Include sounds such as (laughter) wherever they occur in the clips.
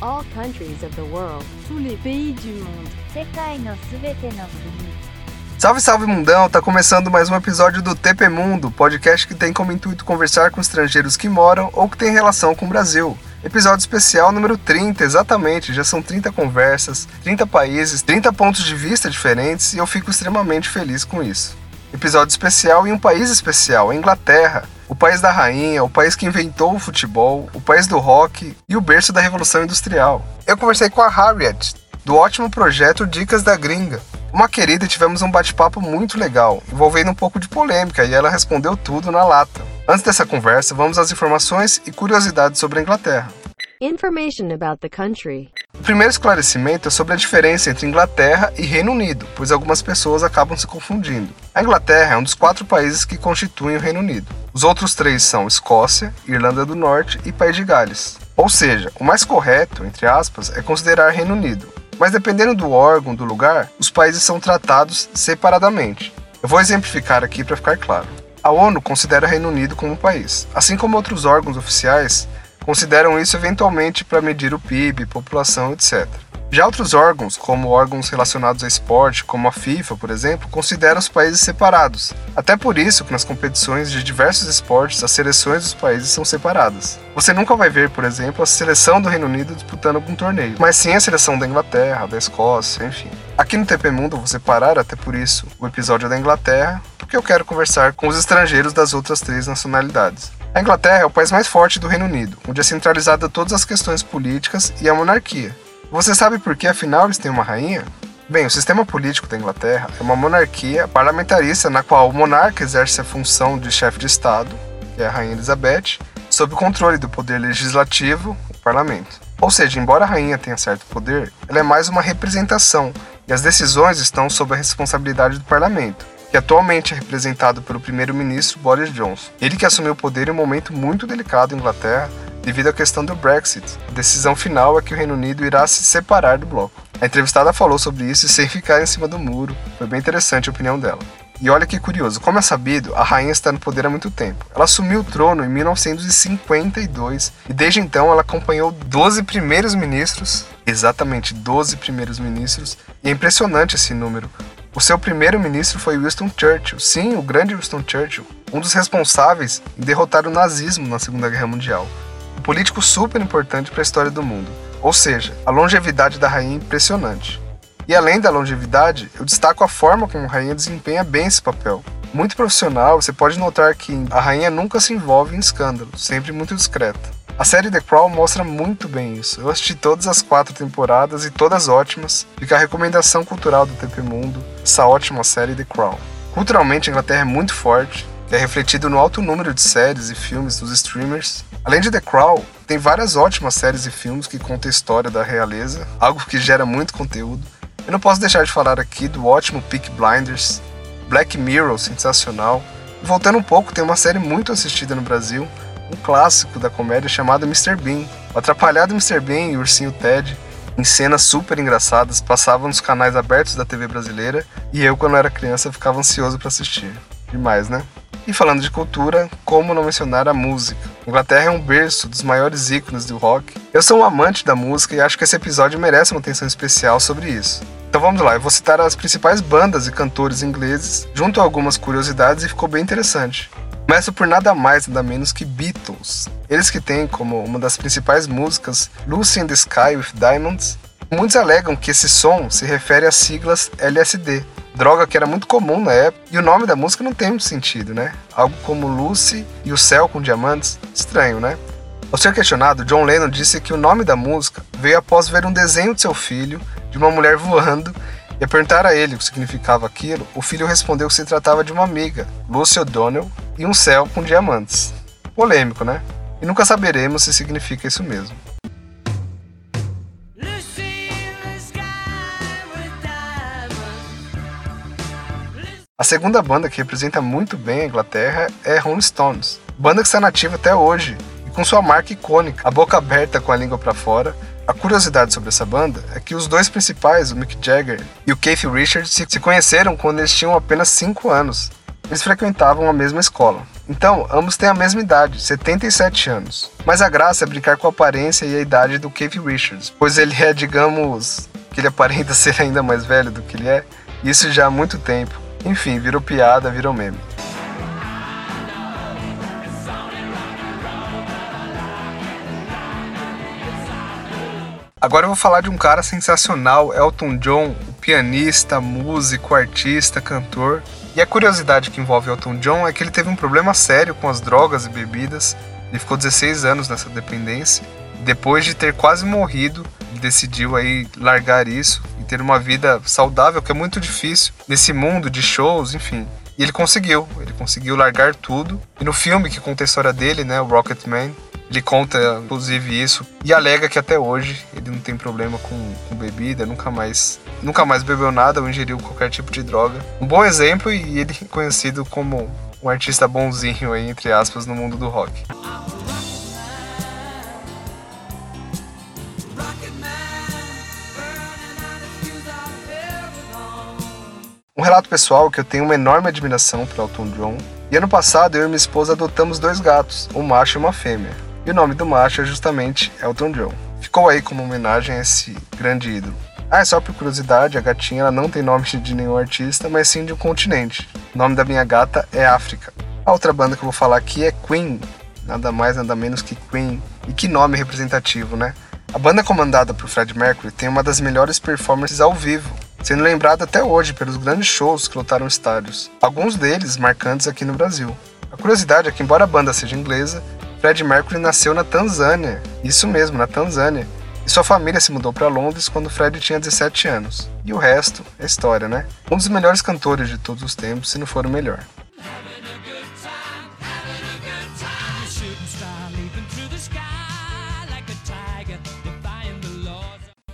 all countries of the world. Tous les pays du monde. Salve, salve mundão! Tá começando mais um episódio do TP Mundo, podcast que tem como intuito conversar com estrangeiros que moram ou que têm relação com o Brasil. Episódio especial número 30, exatamente. Já são 30 conversas, 30 países, 30 pontos de vista diferentes e eu fico extremamente feliz com isso. Episódio especial em um país especial, a Inglaterra o país da rainha, o país que inventou o futebol, o país do rock e o berço da Revolução Industrial. Eu conversei com a Harriet, do ótimo projeto Dicas da Gringa. Uma querida e tivemos um bate-papo muito legal, envolvendo um pouco de polêmica, e ela respondeu tudo na lata. Antes dessa conversa, vamos às informações e curiosidades sobre a Inglaterra. Information about the country. O primeiro esclarecimento é sobre a diferença entre Inglaterra e Reino Unido, pois algumas pessoas acabam se confundindo. A Inglaterra é um dos quatro países que constituem o Reino Unido. Os outros três são Escócia, Irlanda do Norte e País de Gales. Ou seja, o mais correto, entre aspas, é considerar Reino Unido. Mas dependendo do órgão, do lugar, os países são tratados separadamente. Eu vou exemplificar aqui para ficar claro. A ONU considera Reino Unido como um país, assim como outros órgãos oficiais consideram isso eventualmente para medir o PIB, população, etc. Já outros órgãos, como órgãos relacionados a esporte, como a FIFA, por exemplo, consideram os países separados. Até por isso que nas competições de diversos esportes, as seleções dos países são separadas. Você nunca vai ver, por exemplo, a seleção do Reino Unido disputando algum torneio, mas sim a seleção da Inglaterra, da Escócia, enfim. Aqui no TP Mundo vou separar, até por isso, o episódio da Inglaterra, porque eu quero conversar com os estrangeiros das outras três nacionalidades. A Inglaterra é o país mais forte do Reino Unido, onde é centralizada todas as questões políticas e a monarquia. Você sabe por que, afinal, eles têm uma rainha? Bem, o sistema político da Inglaterra é uma monarquia parlamentarista na qual o monarca exerce a função de chefe de Estado, que é a Rainha Elizabeth, sob o controle do poder legislativo, o parlamento. Ou seja, embora a rainha tenha certo poder, ela é mais uma representação e as decisões estão sob a responsabilidade do parlamento que atualmente é representado pelo primeiro-ministro Boris Johnson. Ele que assumiu o poder em um momento muito delicado em Inglaterra devido à questão do Brexit. A decisão final é que o Reino Unido irá se separar do bloco. A entrevistada falou sobre isso sem ficar em cima do muro. Foi bem interessante a opinião dela. E olha que curioso, como é sabido, a rainha está no poder há muito tempo. Ela assumiu o trono em 1952 e desde então ela acompanhou 12 primeiros ministros, exatamente 12 primeiros ministros, e é impressionante esse número, o seu primeiro-ministro foi Winston Churchill, sim, o grande Winston Churchill, um dos responsáveis em derrotar o nazismo na Segunda Guerra Mundial. Um político super importante para a história do mundo. Ou seja, a longevidade da rainha é impressionante. E além da longevidade, eu destaco a forma como a rainha desempenha bem esse papel. Muito profissional, você pode notar que a rainha nunca se envolve em escândalos, sempre muito discreta. A série The Crown mostra muito bem isso. Eu assisti todas as quatro temporadas e todas ótimas. Fica a recomendação cultural do TP Mundo, essa ótima série The Crown. Culturalmente, a Inglaterra é muito forte, é refletido no alto número de séries e filmes dos streamers. Além de The Crown, tem várias ótimas séries e filmes que contam a história da realeza, algo que gera muito conteúdo. Eu não posso deixar de falar aqui do ótimo Peak Blinders, Black Mirror, sensacional. E voltando um pouco, tem uma série muito assistida no Brasil, um clássico da comédia chamado Mr. Bean. O atrapalhado Mr. Bean e o ursinho Ted, em cenas super engraçadas, passavam nos canais abertos da TV brasileira e eu, quando era criança, ficava ansioso para assistir. Demais, né? E falando de cultura, como não mencionar a música? Inglaterra é um berço dos maiores ícones do rock. Eu sou um amante da música e acho que esse episódio merece uma atenção especial sobre isso. Então vamos lá, eu vou citar as principais bandas e cantores ingleses, junto a algumas curiosidades e ficou bem interessante. Começa por nada mais nada menos que Beatles. Eles que têm como uma das principais músicas Lucy in the Sky with Diamonds. Muitos alegam que esse som se refere às siglas LSD, droga que era muito comum na época, e o nome da música não tem muito sentido, né? Algo como Lucy e o céu com diamantes, estranho, né? Ao ser questionado, John Lennon disse que o nome da música veio após ver um desenho de seu filho de uma mulher voando e a perguntar a ele o que significava aquilo, o filho respondeu que se tratava de uma amiga, Lucy O'Donnell, e um céu com diamantes. Polêmico, né? E nunca saberemos se significa isso mesmo. A segunda banda que representa muito bem a Inglaterra é Rolling Stones, banda que está nativa até hoje e com sua marca icônica, a boca aberta com a língua para fora, a curiosidade sobre essa banda é que os dois principais, o Mick Jagger e o Keith Richards, se conheceram quando eles tinham apenas 5 anos. Eles frequentavam a mesma escola. Então, ambos têm a mesma idade, 77 anos. Mas a graça é brincar com a aparência e a idade do Keith Richards, pois ele é, digamos, que ele aparenta (laughs) ser ainda mais velho do que ele é, isso já há muito tempo. Enfim, virou piada, virou meme. Agora eu vou falar de um cara sensacional, Elton John, pianista, músico, artista, cantor. E a curiosidade que envolve Elton John é que ele teve um problema sério com as drogas e bebidas. Ele ficou 16 anos nessa dependência. Depois de ter quase morrido, decidiu aí largar isso e ter uma vida saudável, que é muito difícil nesse mundo de shows, enfim. E ele conseguiu, ele conseguiu largar tudo. E no filme que conta a história dele, né, o Rocketman, ele conta, inclusive, isso e alega que até hoje ele não tem problema com, com, bebida, nunca mais, nunca mais bebeu nada ou ingeriu qualquer tipo de droga. Um bom exemplo e ele é (laughs) conhecido como um artista bonzinho aí, entre aspas, no mundo do rock. Um relato pessoal que eu tenho uma enorme admiração por Elton John. E ano passado eu e minha esposa adotamos dois gatos, um macho e uma fêmea. E o nome do macho é justamente Elton John. Ficou aí como homenagem a esse grande ídolo. Ah, só por curiosidade, a gatinha ela não tem nome de nenhum artista, mas sim de um continente. O nome da minha gata é África. A outra banda que eu vou falar aqui é Queen, nada mais nada menos que Queen. E que nome representativo, né? A banda comandada por Fred Mercury tem uma das melhores performances ao vivo, sendo lembrada até hoje pelos grandes shows que lotaram estádios, alguns deles marcantes aqui no Brasil. A curiosidade é que, embora a banda seja inglesa, Fred Mercury nasceu na Tanzânia, isso mesmo, na Tanzânia, e sua família se mudou para Londres quando Fred tinha 17 anos. E o resto é história, né? Um dos melhores cantores de todos os tempos, se não for o melhor.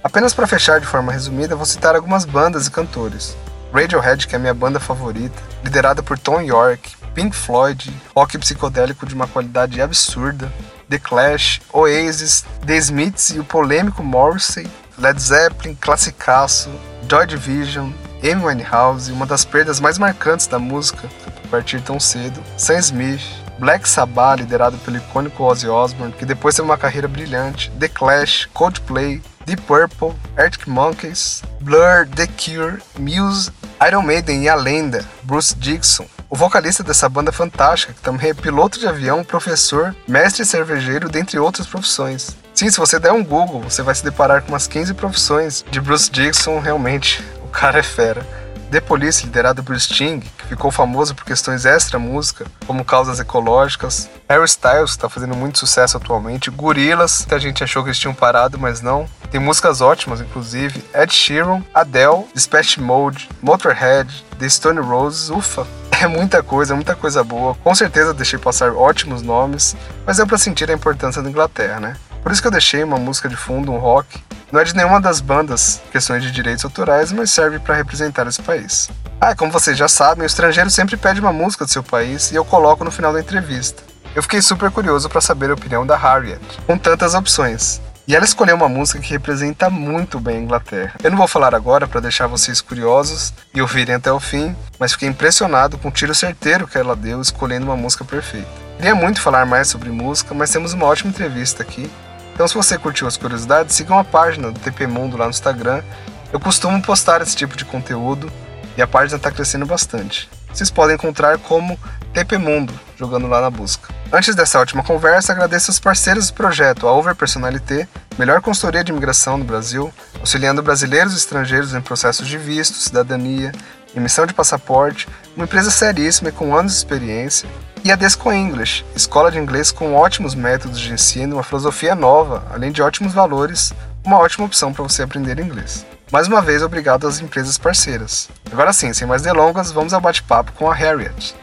Apenas para fechar de forma resumida, vou citar algumas bandas e cantores. Radiohead, que é a minha banda favorita, liderada por Tom York, Pink Floyd, rock psicodélico de uma qualidade absurda, The Clash, Oasis, The Smiths e o polêmico Morrissey, Led Zeppelin, classicaço, Joy Division, Amy Winehouse, uma das perdas mais marcantes da música partir tão cedo, Sam Smith, Black Sabbath, liderado pelo icônico Ozzy Osbourne, que depois teve uma carreira brilhante, The Clash, Coldplay, Deep Purple, Arctic Monkeys, Blur, The Cure, Muse, Iron Maiden e a lenda, Bruce Dixon, o vocalista dessa banda fantástica, que também é piloto de avião, professor, mestre cervejeiro, dentre outras profissões. Sim, se você der um Google, você vai se deparar com umas 15 profissões de Bruce Dixon, realmente, o cara é fera. The Police, liderado por Sting, que ficou famoso por questões extra-música, como causas ecológicas. Harry Styles, que está fazendo muito sucesso atualmente. Gorillaz, muita gente achou que eles tinham parado, mas não. Tem músicas ótimas, inclusive. Ed Sheeran, Adele, Dispatch Mode, Motorhead, The Stone Roses, ufa, é muita coisa, muita coisa boa. Com certeza deixei passar ótimos nomes, mas é para sentir a importância da Inglaterra, né? Por isso que eu deixei uma música de fundo, um rock. Não é de nenhuma das bandas, questões de direitos autorais, mas serve para representar esse país. Ah, como vocês já sabem, o estrangeiro sempre pede uma música do seu país e eu coloco no final da entrevista. Eu fiquei super curioso para saber a opinião da Harriet, com tantas opções. E ela escolheu uma música que representa muito bem a Inglaterra. Eu não vou falar agora para deixar vocês curiosos e ouvirem até o fim, mas fiquei impressionado com o tiro certeiro que ela deu escolhendo uma música perfeita. Queria muito falar mais sobre música, mas temos uma ótima entrevista aqui. Então, se você curtiu as curiosidades, sigam a página do TP Mundo lá no Instagram. Eu costumo postar esse tipo de conteúdo e a página está crescendo bastante. Vocês podem encontrar como TP Mundo, jogando lá na busca. Antes dessa última conversa, agradeço aos parceiros do projeto, a Over Personalité, melhor consultoria de imigração no Brasil, auxiliando brasileiros e estrangeiros em processos de visto, cidadania, emissão de passaporte, uma empresa seríssima e com anos de experiência, e a Desco English, escola de inglês com ótimos métodos de ensino, uma filosofia nova, além de ótimos valores, uma ótima opção para você aprender inglês. Mais uma vez, obrigado às empresas parceiras. Agora sim, sem mais delongas, vamos ao bate-papo com a Harriet.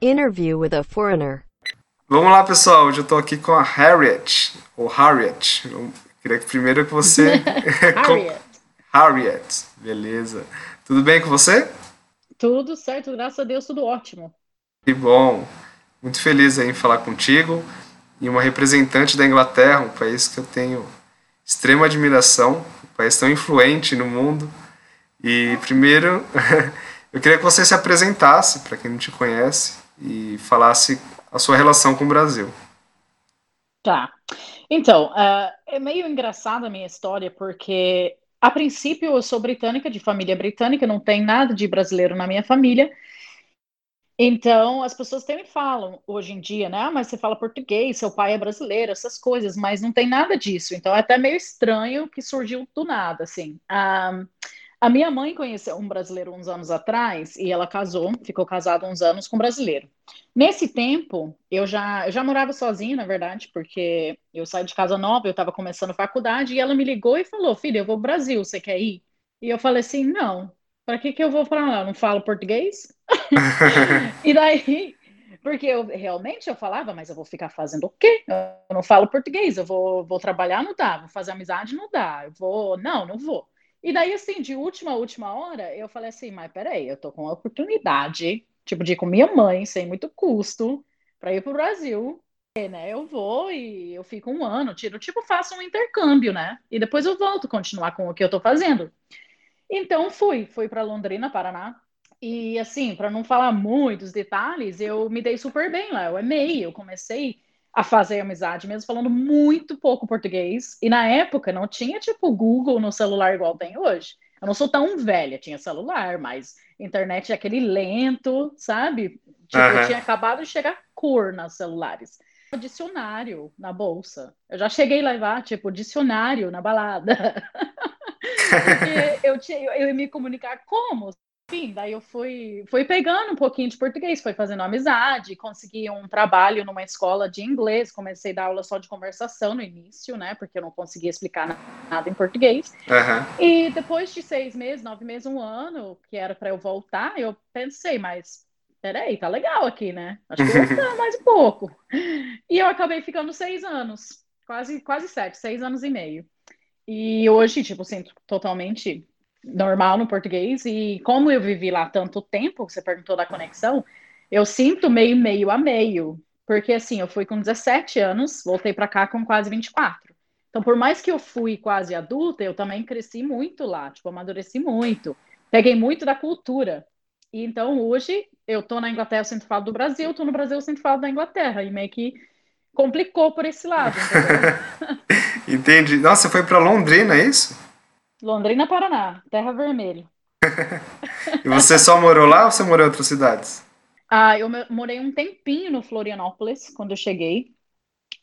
Interview with a foreigner. Vamos lá, pessoal. Hoje eu estou aqui com a Harriet, ou Harriet. Eu queria que primeiro que você. (laughs) (laughs) Harriet. Harriet, beleza. Tudo bem com você? Tudo certo, graças a Deus, tudo ótimo. Que bom. Muito feliz em falar contigo e uma representante da Inglaterra, um país que eu tenho extrema admiração, um país tão influente no mundo. E primeiro, (laughs) eu queria que você se apresentasse para quem não te conhece e falasse a sua relação com o Brasil. Tá. Então, uh, é meio engraçada a minha história, porque a princípio eu sou britânica, de família britânica, não tem nada de brasileiro na minha família. Então, as pessoas também falam hoje em dia, né? Ah, mas você fala português, seu pai é brasileiro, essas coisas, mas não tem nada disso. Então, é até meio estranho que surgiu do nada, assim. Um, a minha mãe conheceu um brasileiro uns anos atrás e ela casou, ficou casada uns anos com um brasileiro. Nesse tempo, eu já, eu já morava sozinha, na verdade, porque eu saí de casa nova, eu estava começando faculdade e ela me ligou e falou: Filha, eu vou ao Brasil, você quer ir? E eu falei assim: Não, para que, que eu vou para lá? Eu não falo português? (laughs) e daí, porque eu realmente eu falava, mas eu vou ficar fazendo o quê? Eu não falo português, eu vou, vou trabalhar, não dá, vou fazer amizade, não dá, eu vou, não, não vou. E daí, assim, de última a última hora, eu falei assim, mas peraí, eu tô com a oportunidade, tipo, de ir com minha mãe, sem muito custo, para ir pro Brasil. E, né, eu vou e eu fico um ano, tiro, tipo, faço um intercâmbio, né? E depois eu volto continuar com o que eu tô fazendo. Então fui, fui para Londrina, Paraná. E assim, para não falar muitos detalhes, eu me dei super bem lá. Eu amei, eu comecei a fazer amizade, mesmo falando muito pouco português. E na época não tinha tipo Google no celular igual tem hoje. Eu não sou tão velha, tinha celular, mas internet é aquele lento, sabe? Tipo, uhum. eu tinha acabado de chegar cor nos celulares. Dicionário na bolsa. Eu já cheguei a levar, tipo, dicionário na balada. (laughs) Porque eu, tinha, eu ia me comunicar como? Enfim, daí eu fui, fui pegando um pouquinho de português, foi fazendo amizade, consegui um trabalho numa escola de inglês, comecei a dar aula só de conversação no início, né, porque eu não conseguia explicar nada em português. Uhum. E depois de seis meses, nove meses, um ano, que era para eu voltar, eu pensei, mas peraí, tá legal aqui, né? Acho que vou (laughs) ficar mais um pouco. E eu acabei ficando seis anos, quase, quase sete, seis anos e meio. E hoje, tipo, sinto totalmente normal no português. E como eu vivi lá tanto tempo, você perguntou da conexão, eu sinto meio meio a meio. Porque assim, eu fui com 17 anos, voltei para cá com quase 24. Então, por mais que eu fui quase adulta, eu também cresci muito lá, tipo, amadureci muito. Peguei muito da cultura. E então, hoje, eu tô na Inglaterra, eu sinto falta do Brasil, tô no Brasil, eu sinto falta da Inglaterra. E meio que complicou por esse lado. (laughs) Entendi. Nossa, você foi para Londrina, é isso? Londrina, Paraná, Terra Vermelha. (laughs) e você só morou lá ou você morou em outras cidades? Ah, eu morei um tempinho no Florianópolis quando eu cheguei.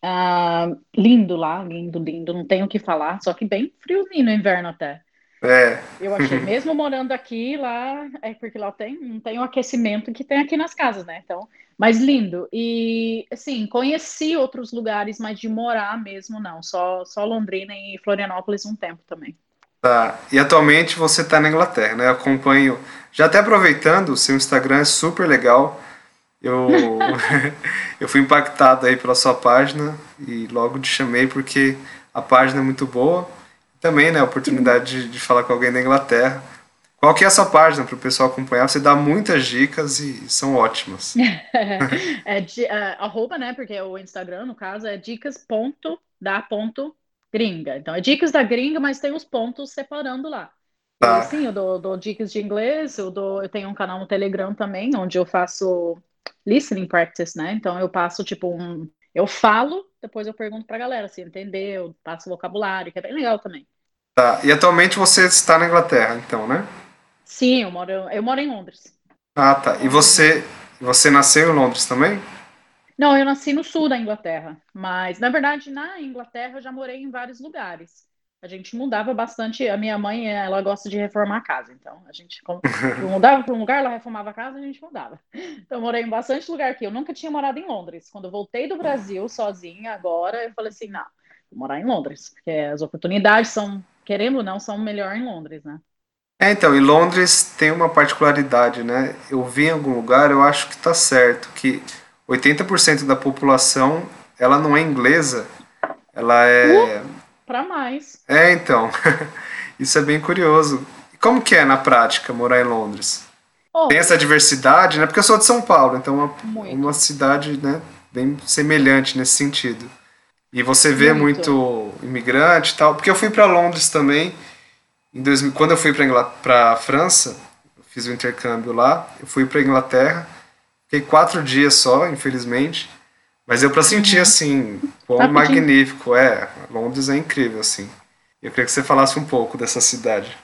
Ah, lindo lá, lindo, lindo, não tenho o que falar, só que bem friozinho no inverno até. É. Eu achei, (laughs) mesmo morando aqui, lá, é porque lá tem, não tem o aquecimento que tem aqui nas casas, né? Então, mas lindo. E, assim, conheci outros lugares, mas de morar mesmo, não. Só, só Londrina e Florianópolis um tempo também. Tá. E atualmente você está na Inglaterra, né? Eu acompanho. Já até aproveitando, o seu Instagram é super legal. Eu, (laughs) eu fui impactado aí pela sua página e logo te chamei porque a página é muito boa. Também, né, a oportunidade de, de falar com alguém da Inglaterra. Qual que é a sua página para o pessoal acompanhar? Você dá muitas dicas e são ótimas. (laughs) é, de, uh, arroba, né? Porque o Instagram, no caso, é dicas.da.gringa. Então, é dicas da gringa, mas tem os pontos separando lá. Tá. E, sim, eu dou, dou, dicas de inglês, eu, dou, eu tenho um canal no Telegram também, onde eu faço listening practice, né? Então, eu passo, tipo, um... Eu falo, depois eu pergunto pra galera se entendeu, passo vocabulário, que é bem legal também. Tá, e atualmente você está na Inglaterra, então, né? Sim, eu moro, eu moro em Londres. Ah, tá. E você, você nasceu em Londres também? Não, eu nasci no sul da Inglaterra, mas na verdade na Inglaterra eu já morei em vários lugares. A gente mudava bastante. A minha mãe, ela gosta de reformar a casa, então a gente (laughs) mudava para um lugar, ela reformava a casa, a gente mudava. Então eu morei em bastante lugar aqui. Eu nunca tinha morado em Londres. Quando eu voltei do Brasil sozinha agora, eu falei assim, não, vou morar em Londres, porque as oportunidades são, querendo ou não, são melhor em Londres, né? É, então, e Londres tem uma particularidade, né? Eu vi em algum lugar, eu acho que está certo, que 80% da população, ela não é inglesa, ela é... Uh, para mais. É, então, (laughs) isso é bem curioso. E como que é na prática morar em Londres? Oh. Tem essa diversidade, né? Porque eu sou de São Paulo, então é uma, uma cidade, né, bem semelhante nesse sentido. E você vê muito, muito imigrante e tal, porque eu fui para Londres também Em 2000, quando eu fui para a França, eu fiz o um intercâmbio lá, eu fui para Inglaterra, fiquei quatro dias só, infelizmente, mas eu para sentir uhum. assim, quão magnífico é, Londres é incrível assim. Eu queria que você falasse um pouco dessa cidade.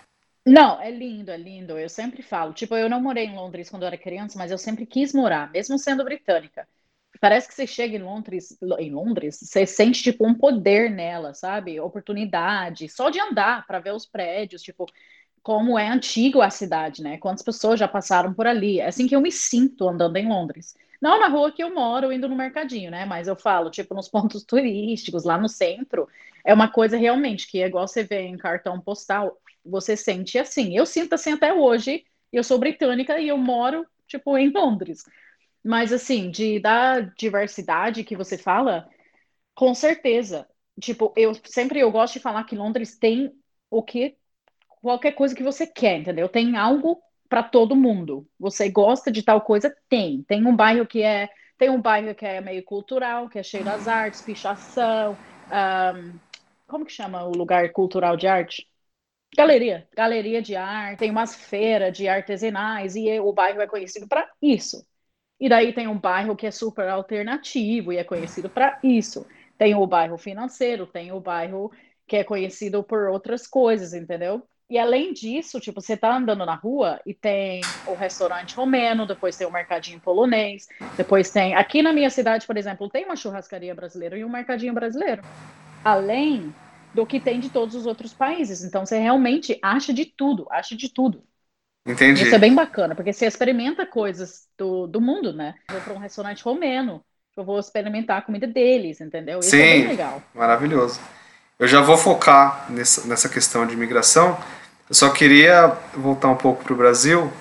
Não, é lindo, é lindo. Eu sempre falo. Tipo, eu não morei em Londres quando eu era criança, mas eu sempre quis morar, mesmo sendo britânica. Parece que você chega em Londres, em Londres, você sente tipo um poder nela, sabe? Oportunidade, só de andar para ver os prédios, tipo, como é antigo a cidade, né? Quantas pessoas já passaram por ali. É assim que eu me sinto andando em Londres. Não na rua que eu moro, indo no mercadinho, né? Mas eu falo, tipo, nos (laughs) pontos turísticos, lá no centro, é uma coisa realmente que é igual você vê em cartão postal, você sente assim. Eu sinto assim até hoje. Eu sou britânica e eu moro, tipo, (laughs) em Londres. Mas, assim, de da diversidade que você fala, com certeza. Tipo, eu sempre eu gosto de falar que Londres tem o que qualquer coisa que você quer, entendeu? Tem algo para todo mundo. Você gosta de tal coisa? Tem. Tem um bairro que é tem um bairro que é meio cultural, que é cheio das artes, pichação. Um, como que chama o lugar cultural de arte? Galeria, galeria de arte, tem umas feiras de artesanais e o bairro é conhecido para isso. E daí tem um bairro que é super alternativo e é conhecido para isso. Tem o bairro financeiro, tem o bairro que é conhecido por outras coisas, entendeu? E além disso, tipo, você tá andando na rua e tem o restaurante romeno, depois tem o mercadinho polonês, depois tem. Aqui na minha cidade, por exemplo, tem uma churrascaria brasileira e um mercadinho brasileiro. Além do que tem de todos os outros países. Então você realmente acha de tudo, acha de tudo. Entendi. Isso é bem bacana, porque você experimenta coisas do, do mundo, né? Eu vou para um restaurante romeno, eu vou experimentar a comida deles, entendeu? Isso Sim, é bem legal. Maravilhoso. Eu já vou focar nessa, nessa questão de imigração. Eu só queria voltar um pouco para o Brasil.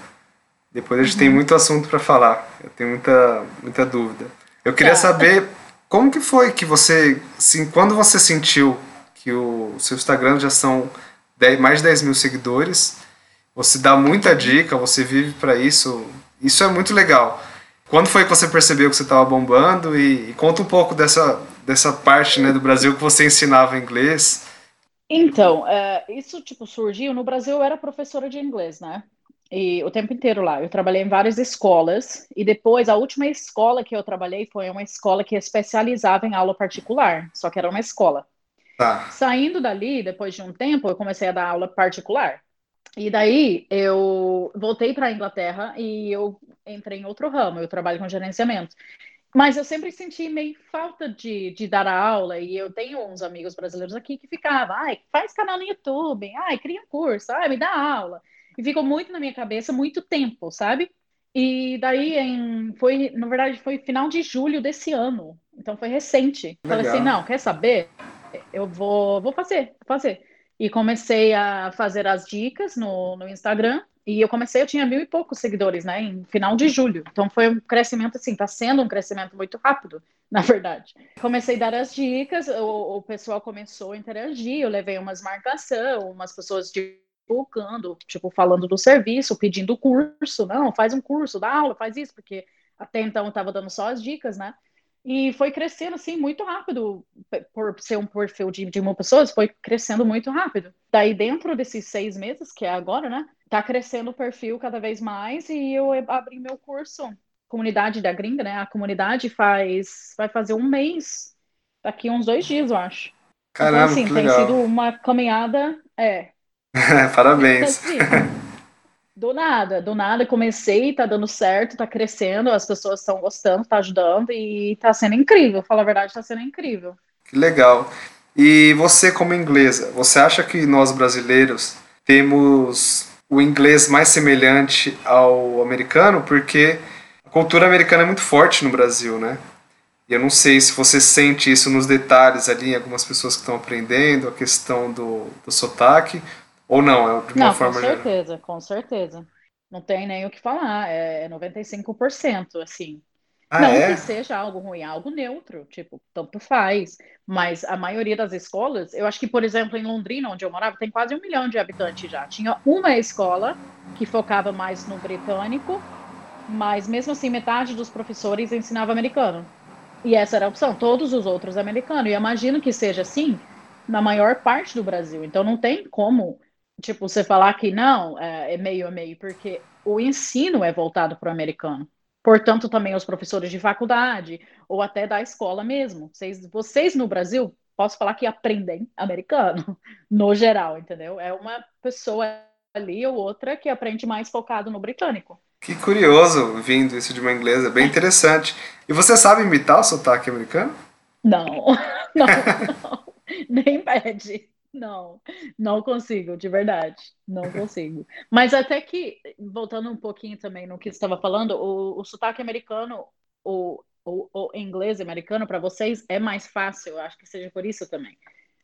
Depois a gente uhum. tem muito assunto para falar. Eu tenho muita, muita dúvida. Eu queria tá. saber como que foi que você, assim, quando você sentiu que o seu Instagram já são 10, mais de 10 mil seguidores, você dá muita dica, você vive para isso. Isso é muito legal. Quando foi que você percebeu que você estava bombando? E, e, conta um pouco dessa, dessa parte né, do Brasil que você ensinava inglês. Então, é, isso tipo surgiu no Brasil. Eu era professora de inglês, né? E o tempo inteiro lá. Eu trabalhei em várias escolas e depois a última escola que eu trabalhei foi uma escola que especializava em aula particular. Só que era uma escola. Tá. Saindo dali, depois de um tempo, eu comecei a dar aula particular. E daí eu voltei para a Inglaterra e eu entrei em outro ramo, eu trabalho com gerenciamento. Mas eu sempre senti meio falta de, de dar aula, e eu tenho uns amigos brasileiros aqui que ficavam, ai, faz canal no YouTube, ai, cria um curso, ai, me dá aula. E ficou muito na minha cabeça, muito tempo, sabe? E daí, em, foi, na verdade, foi final de julho desse ano, então foi recente. Legal. Falei assim, não, quer saber? Eu vou, vou fazer, vou fazer. E comecei a fazer as dicas no, no Instagram. E eu comecei, eu tinha mil e poucos seguidores, né? Em final de julho. Então foi um crescimento, assim, tá sendo um crescimento muito rápido, (laughs) na verdade. Comecei a dar as dicas, o, o pessoal começou a interagir, eu levei umas marcação, umas pessoas divulgando, tipo, falando do serviço, pedindo curso. Não, faz um curso, dá aula, faz isso, porque até então eu estava dando só as dicas, né? E foi crescendo assim muito rápido, por ser um perfil de, de uma pessoa, foi crescendo muito rápido. Daí, dentro desses seis meses, que é agora, né? Tá crescendo o perfil cada vez mais e eu abri meu curso. Comunidade da Gringa, né? A comunidade faz. Vai fazer um mês, daqui uns dois dias, eu acho. Caramba, então, assim, tem sido uma caminhada. É. (laughs) Parabéns. (laughs) Do nada, do nada comecei, tá dando certo, tá crescendo, as pessoas estão gostando, tá ajudando e tá sendo incrível. Falar a verdade, tá sendo incrível. Que legal. E você, como inglesa, você acha que nós brasileiros temos o inglês mais semelhante ao americano? Porque a cultura americana é muito forte no Brasil, né? E eu não sei se você sente isso nos detalhes ali, em algumas pessoas que estão aprendendo, a questão do, do sotaque, ou não, é de uma não, forma com certeza, geral. com certeza. Não tem nem o que falar, é 95%, assim. Ah, não é? que seja algo ruim, algo neutro, tipo, tanto faz. Mas a maioria das escolas, eu acho que, por exemplo, em Londrina, onde eu morava, tem quase um milhão de habitantes já. Tinha uma escola que focava mais no britânico, mas mesmo assim, metade dos professores ensinava americano. E essa era a opção, todos os outros americanos. E imagino que seja assim na maior parte do Brasil. Então não tem como tipo, você falar que não, é, é meio a meio, porque o ensino é voltado para o americano. Portanto, também os professores de faculdade ou até da escola mesmo. Vocês, vocês no Brasil, posso falar que aprendem americano, (laughs) no geral, entendeu? É uma pessoa ali ou outra que aprende mais focado no britânico. Que curioso vindo isso de uma inglesa, bem interessante. E você sabe imitar o sotaque americano? Não, (laughs) não, não. nem pede. Não, não consigo, de verdade, não consigo. Mas até que, voltando um pouquinho também no que você estava falando, o, o sotaque americano, o, o, o inglês americano para vocês é mais fácil, eu acho que seja por isso também.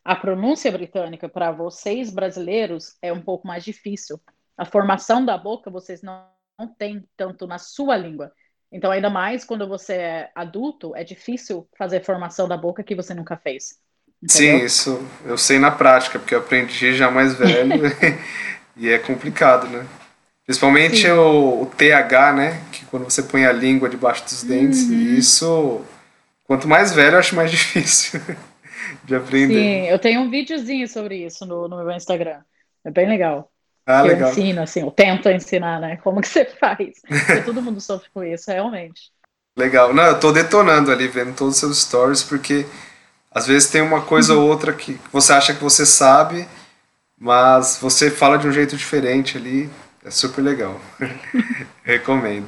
A pronúncia britânica para vocês brasileiros é um pouco mais difícil. A formação da boca vocês não, não têm tanto na sua língua. Então, ainda mais quando você é adulto, é difícil fazer formação da boca que você nunca fez. Entendeu? Sim, isso eu sei na prática, porque eu aprendi já mais velho (laughs) (laughs) e é complicado, né? Principalmente o, o, TH, né? Que quando você põe a língua debaixo dos dentes, uhum. isso, quanto mais velho, eu acho mais (laughs) difícil de aprender. Sim, eu tenho um videozinho sobre isso no, no meu Instagram. É bem legal. Ah, legal. eu ensino, assim, eu tento ensinar, né? Como que você faz. Porque todo mundo sofre com isso, realmente. Legal. Não, eu tô detonando ali, vendo todos os seus stories, porque às vezes tem uma coisa ou outra que você acha que você sabe, mas você fala de um jeito diferente ali. É super legal. (laughs) Recomendo.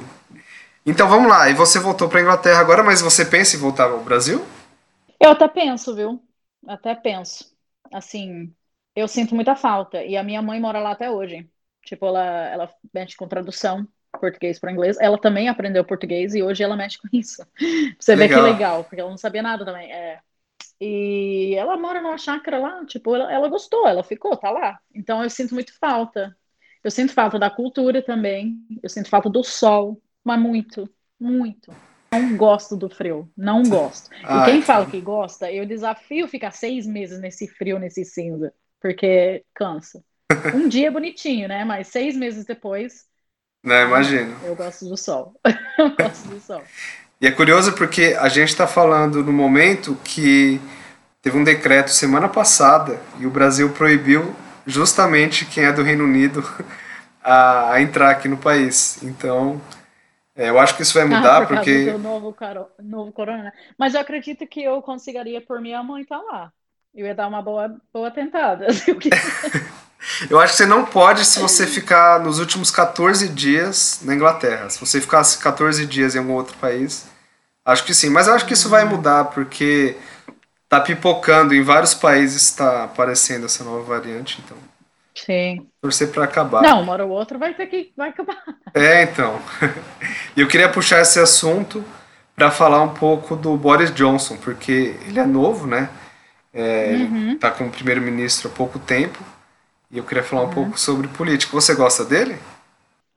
Então vamos lá. E você voltou para Inglaterra agora, mas você pensa em voltar ao Brasil? Eu até penso, viu? Até penso. Assim, eu sinto muita falta. E a minha mãe mora lá até hoje. Tipo, ela, ela mexe com tradução português para inglês. Ela também aprendeu português e hoje ela mexe com isso. (laughs) Você legal. vê que legal, porque ela não sabia nada também. É. E ela mora numa chácara lá, tipo, ela, ela gostou, ela ficou, tá lá. Então eu sinto muito falta. Eu sinto falta da cultura também, eu sinto falta do sol, mas muito, muito. Não gosto do frio, não gosto. E quem fala que gosta, eu desafio ficar seis meses nesse frio, nesse cinza, porque cansa. Um dia é bonitinho, né? Mas seis meses depois. Não, imagino. Eu gosto do sol. (laughs) eu gosto do sol. E é curioso porque a gente está falando no momento que teve um decreto semana passada e o Brasil proibiu justamente quem é do Reino Unido (laughs) a, a entrar aqui no país. Então, é, eu acho que isso vai ah, mudar ah, por porque. Novo, caro, novo corona. Né? Mas eu acredito que eu conseguiria por minha mãe estar tá lá. Eu ia dar uma boa, boa tentada. (laughs) (laughs) Eu acho que você não pode se você ficar nos últimos 14 dias na Inglaterra. Se você ficasse 14 dias em algum outro país, acho que sim. Mas acho que isso vai mudar, porque tá pipocando em vários países, está aparecendo essa nova variante, então. Sim. Torcer para acabar. Não, uma hora ou outra vai ter que vai acabar. É, então. (laughs) Eu queria puxar esse assunto para falar um pouco do Boris Johnson, porque ele é novo, né? É, uhum. Tá como primeiro-ministro há pouco tempo e eu queria falar um uhum. pouco sobre política. Você gosta dele?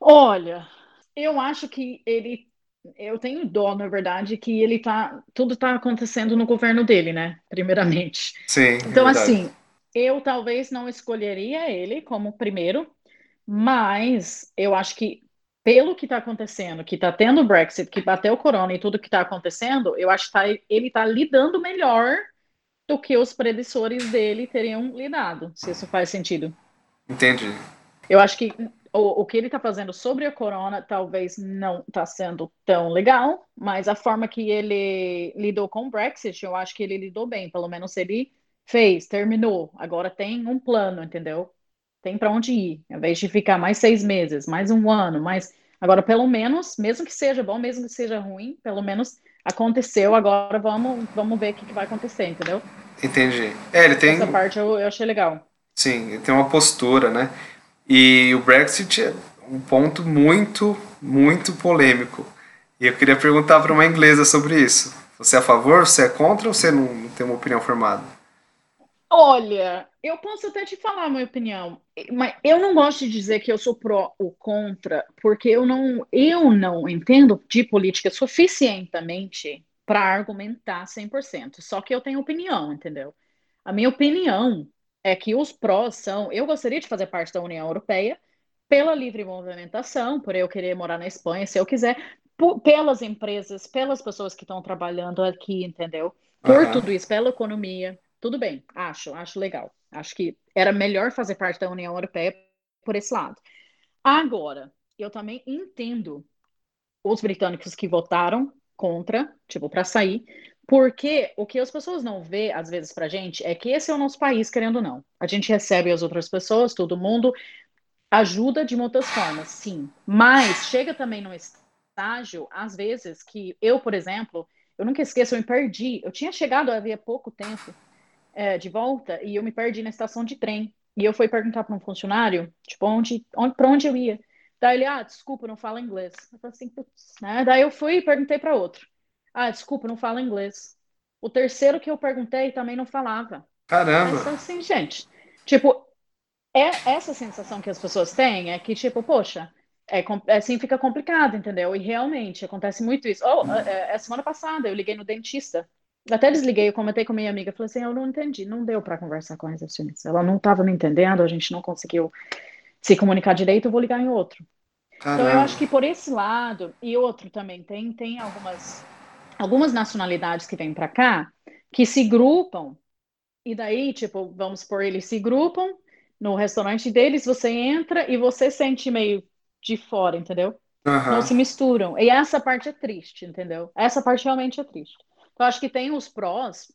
Olha, eu acho que ele. Eu tenho dó, na verdade, que ele tá. Tudo tá acontecendo no governo dele, né? Primeiramente. Sim. É então, assim, eu talvez não escolheria ele como primeiro, mas eu acho que pelo que está acontecendo, que está tendo o Brexit, que bateu o corona e tudo que está acontecendo, eu acho que tá, ele está lidando melhor do que os predecessores dele teriam lidado, se isso faz sentido. Entendi. Eu acho que o, o que ele está fazendo sobre a corona talvez não está sendo tão legal, mas a forma que ele lidou com o Brexit, eu acho que ele lidou bem. Pelo menos ele fez, terminou. Agora tem um plano, entendeu? Tem para onde ir. Ao invés de ficar mais seis meses, mais um ano, mais. Agora, pelo menos, mesmo que seja bom, mesmo que seja ruim, pelo menos aconteceu. Agora vamos, vamos ver o que, que vai acontecer, entendeu? Entendi. É, ele tem. Essa parte eu, eu achei legal. Sim, ele tem uma postura, né? E o Brexit é um ponto muito, muito polêmico. E eu queria perguntar para uma inglesa sobre isso. Você é a favor, você é contra ou você não, não tem uma opinião formada? Olha, eu posso até te falar a minha opinião, mas eu não gosto de dizer que eu sou pró ou contra, porque eu não, eu não entendo de política suficientemente para argumentar 100%. Só que eu tenho opinião, entendeu? A minha opinião é que os prós são: eu gostaria de fazer parte da União Europeia pela livre movimentação, por eu querer morar na Espanha, se eu quiser, por, pelas empresas, pelas pessoas que estão trabalhando aqui, entendeu? Por uhum. tudo isso, pela economia, tudo bem, acho, acho legal. Acho que era melhor fazer parte da União Europeia por esse lado. Agora, eu também entendo os britânicos que votaram contra, tipo, para sair, porque o que as pessoas não vê, às vezes, pra gente, é que esse é o nosso país, querendo ou não. A gente recebe as outras pessoas, todo mundo, ajuda de muitas formas, sim. Mas chega também no estágio, às vezes, que eu, por exemplo, eu nunca esqueço, eu me perdi. Eu tinha chegado havia pouco tempo é, de volta e eu me perdi na estação de trem. E eu fui perguntar para um funcionário, tipo, onde, onde, para onde eu ia. Daí ele, ah, desculpa, não fala inglês. Eu falei assim, putz, né? Daí eu fui e perguntei para outro. Ah, desculpa, não fala inglês. O terceiro que eu perguntei também não falava. Caramba! Mas assim, gente, tipo, é essa sensação que as pessoas têm é que, tipo, poxa, é, assim fica complicado, entendeu? E realmente acontece muito isso. Oh, é, é, semana passada eu liguei no dentista. Até desliguei, eu comentei com minha amiga, falei assim, eu não entendi, não deu para conversar com a recepcionista. Ela não estava me entendendo, a gente não conseguiu se comunicar direito, eu vou ligar em outro. Caramba. Então eu acho que por esse lado e outro também tem tem algumas algumas nacionalidades que vêm para cá que se grupam e daí tipo vamos supor eles se grupam no restaurante deles você entra e você sente meio de fora entendeu? Uhum. não se misturam. E essa parte é triste entendeu? Essa parte realmente é triste. Então acho que tem os prós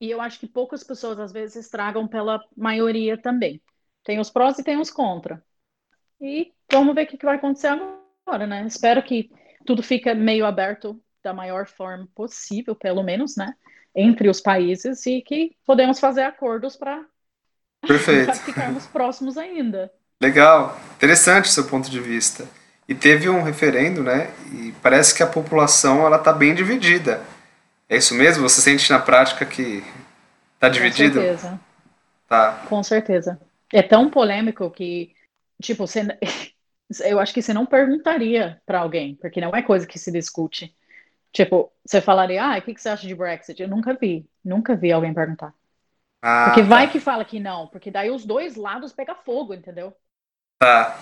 e eu acho que poucas pessoas às vezes estragam pela maioria também. Tem os prós e tem os contra. E vamos ver o que vai acontecer agora, né? Espero que tudo fique meio aberto da maior forma possível, pelo menos, né? Entre os países e que podemos fazer acordos para ficarmos próximos ainda. Legal, interessante o seu ponto de vista. E teve um referendo, né? E parece que a população ela está bem dividida. É isso mesmo? Você sente na prática que está dividido? Com certeza. Tá. Com certeza. É tão polêmico que tipo, você, (laughs) eu acho que você não perguntaria para alguém, porque não é coisa que se discute. Tipo, você falaria, ah, o que, que você acha de Brexit? Eu nunca vi, nunca vi alguém perguntar. Ah, porque vai tá. que fala que não, porque daí os dois lados pegam fogo, entendeu? Tá.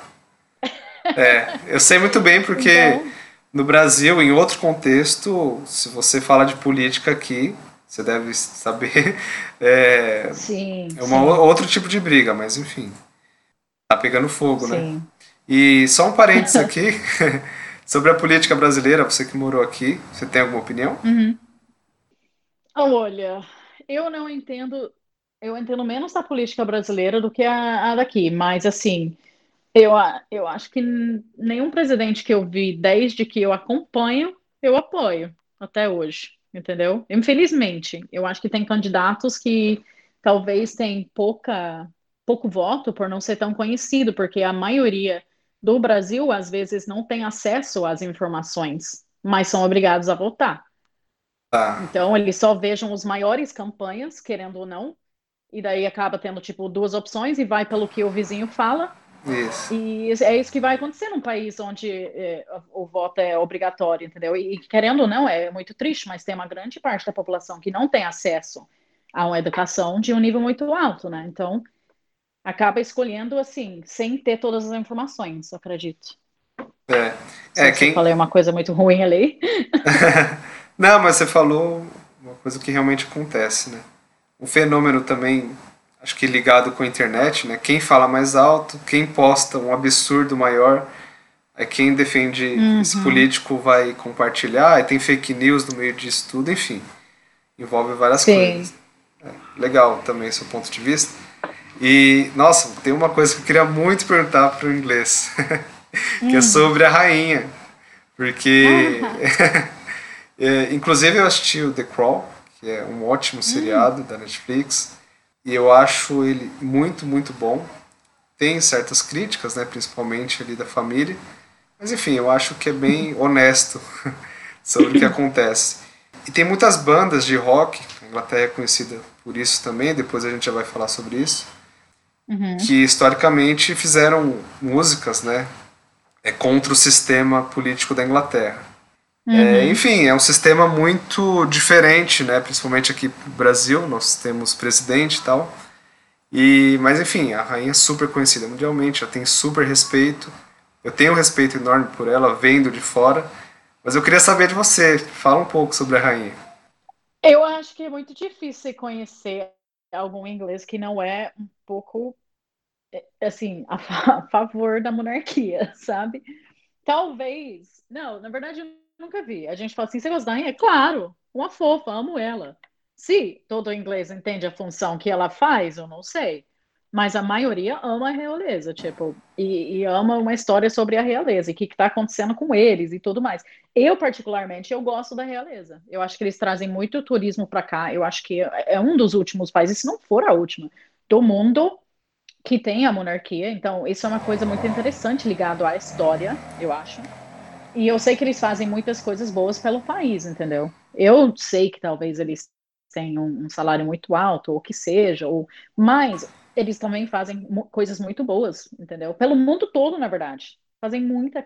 É, eu sei muito bem porque então... no Brasil, em outro contexto, se você fala de política aqui, você deve saber, (laughs) é, sim, é uma sim. outro tipo de briga, mas enfim. Tá pegando fogo, né? Sim. né? E só um parênteses (laughs) aqui (laughs) sobre a política brasileira, você que morou aqui, você tem alguma opinião? Uhum. Olha, eu não entendo, eu entendo menos da política brasileira do que a, a daqui, mas assim, eu, eu acho que nenhum presidente que eu vi desde que eu acompanho, eu apoio até hoje, entendeu? Infelizmente, eu acho que tem candidatos que talvez têm pouca pouco voto por não ser tão conhecido, porque a maioria do Brasil às vezes não tem acesso às informações, mas são obrigados a votar. Ah. Então eles só vejam os maiores campanhas, querendo ou não, e daí acaba tendo tipo duas opções e vai pelo que o vizinho fala. Isso. E é isso que vai acontecer num país onde é, o voto é obrigatório, entendeu? E, e querendo ou não, é muito triste, mas tem uma grande parte da população que não tem acesso a uma educação de um nível muito alto, né? Então, acaba escolhendo assim, sem ter todas as informações, acredito. É, é quem... falei uma coisa muito ruim ali. (laughs) Não, mas você falou uma coisa que realmente acontece, né? Um fenômeno também, acho que ligado com a internet, né? Quem fala mais alto, quem posta um absurdo maior, é quem defende uhum. esse político vai compartilhar, e tem fake news no meio disso tudo, enfim. Envolve várias Sim. coisas. É, legal também seu ponto de vista. E, nossa, tem uma coisa que eu queria muito perguntar para o inglês, (laughs) que é hum. sobre a rainha. Porque, (laughs) é, inclusive, eu assisti o The Crawl, que é um ótimo seriado hum. da Netflix, e eu acho ele muito, muito bom. Tem certas críticas, né, principalmente ali da família, mas enfim, eu acho que é bem (laughs) honesto sobre o que acontece. E tem muitas bandas de rock, a Inglaterra é conhecida por isso também, depois a gente já vai falar sobre isso uhum. que historicamente fizeram músicas, né, é, contra o sistema político da Inglaterra. É, uhum. É, enfim, é um sistema muito diferente, né, principalmente aqui no Brasil, nós temos presidente e tal. E, mas enfim, a rainha é super conhecida mundialmente, ela tem super respeito. Eu tenho um respeito enorme por ela, vendo de fora. Mas eu queria saber de você, fala um pouco sobre a rainha. Eu acho que é muito difícil conhecer algum inglês que não é um pouco é, assim a, fa- (laughs) a favor da monarquia, (laughs) sabe? Talvez, não, na verdade eu nunca vi. A gente fala assim, você gosta da rainha? Claro, uma fofa, amo ela. Se todo inglês entende a função que ela faz, eu não sei. Mas a maioria ama a realeza, tipo, e, e ama uma história sobre a realeza e o que está acontecendo com eles e tudo mais. Eu, particularmente, eu gosto da realeza. Eu acho que eles trazem muito turismo para cá. Eu acho que é um dos últimos países, se não for a última, do mundo que tem a monarquia. Então, isso é uma coisa muito interessante ligado à história, eu acho. E eu sei que eles fazem muitas coisas boas pelo país, entendeu? Eu sei que talvez eles tenham um salário muito alto, ou que seja, ou mas eles também fazem coisas muito boas, entendeu? Pelo mundo todo, na verdade. Fazem muita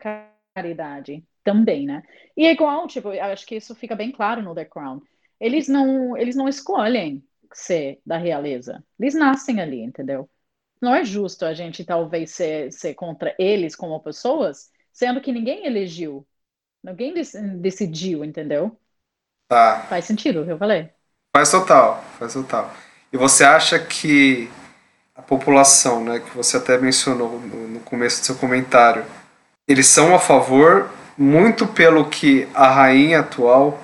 caridade também, né? E é igual, tipo, eu acho que isso fica bem claro no The Crown. Eles não, eles não escolhem ser da realeza. Eles nascem ali, entendeu? Não é justo a gente talvez ser, ser contra eles como pessoas, sendo que ninguém elegeu, ninguém dec- decidiu, entendeu? Tá. Faz sentido o que eu falei? Faz total, faz total. E você acha que a população, né, que você até mencionou no, começo do seu comentário, eles são a favor muito pelo que a rainha atual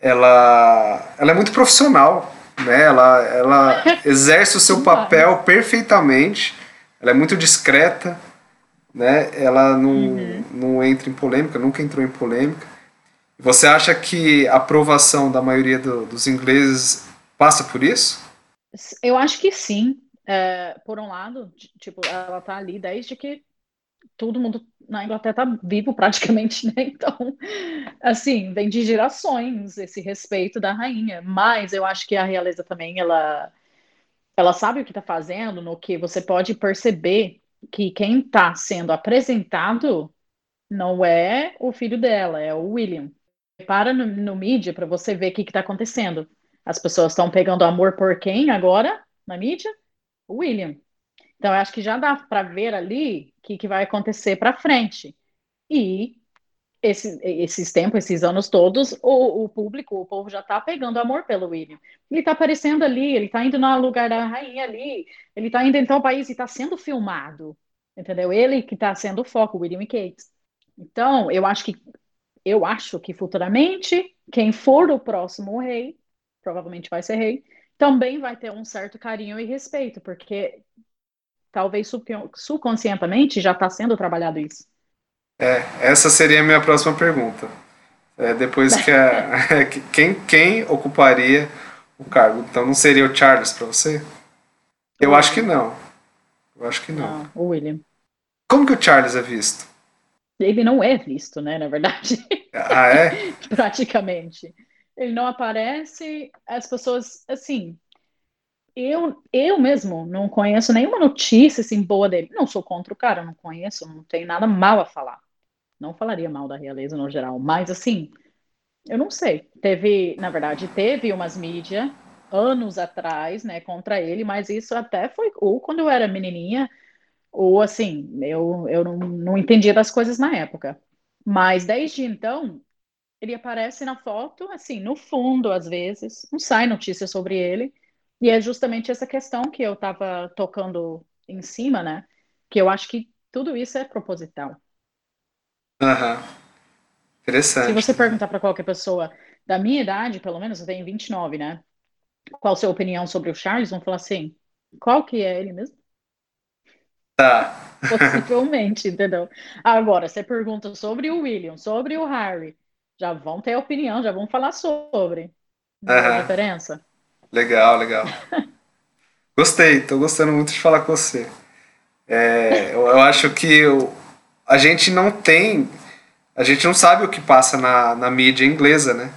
ela, ela é muito profissional, né? Ela, ela (laughs) exerce o seu papel perfeitamente. Ela é muito discreta, né? Ela não, Uhum. não entra em polêmica, nunca entrou em polêmica. Você acha que a aprovação da maioria do- dos ingleses passa por isso? Eu acho que sim. É, por um lado, tipo, ela tá ali desde que todo mundo na Inglaterra tá vivo (laughs) praticamente, né? Então, assim, vem de gerações esse respeito da rainha. Mas eu acho que a realeza também, ela, ela sabe o que tá fazendo, no que você pode perceber que quem tá sendo apresentado não é o filho dela, é o William. Para no, no mídia para você ver o que que tá acontecendo. As pessoas estão pegando amor por quem agora na mídia? O William. Então, eu acho que já dá para ver ali o que, que vai acontecer para frente. E esses, esses tempos, esses anos todos, o, o público, o povo já está pegando amor pelo William. Ele está aparecendo ali, ele está indo no lugar da rainha ali, ele está indo em tal país e está sendo filmado. Entendeu? Ele que está sendo o foco, William e Kate. Então, eu acho que eu acho que futuramente, quem for o próximo rei, provavelmente vai ser rei, também vai ter um certo carinho e respeito, porque talvez subcon- subconscientemente já está sendo trabalhado isso. É, essa seria a minha próxima pergunta. É, depois que a, (laughs) que- quem, quem ocuparia o cargo? Então não seria o Charles para você? Eu acho que não. Eu acho que não. Não, o William. Como que o Charles é visto? Ele não é visto, né, na verdade, Ah, é? (laughs) praticamente. Ele não aparece, as pessoas, assim, eu, eu mesmo não conheço nenhuma notícia assim boa dele. Não sou contra o cara, não conheço, não tenho nada mal a falar. Não falaria mal da realeza no geral, mas assim, eu não sei. Teve, na verdade, teve umas mídias anos atrás, né, contra ele, mas isso até foi ou quando eu era menininha, ou assim, eu, eu não, não entendia das coisas na época. Mas desde então, ele aparece na foto, assim, no fundo, às vezes, não sai notícia sobre ele. E é justamente essa questão que eu estava tocando em cima, né? Que eu acho que tudo isso é proposital. Aham. Se Interessante. você perguntar para qualquer pessoa da minha idade, pelo menos eu tenho 29, né? Qual a sua opinião sobre o Charles? Vão falar assim: qual que é ele mesmo? Tá. Possivelmente, entendeu? Agora, você pergunta sobre o William, sobre o Harry, já vão ter opinião, já vão falar sobre. Aham. diferença? Legal, legal. (laughs) Gostei, tô gostando muito de falar com você. É, eu, eu acho que o- a gente não tem, a gente não sabe o que passa na, na mídia inglesa, né?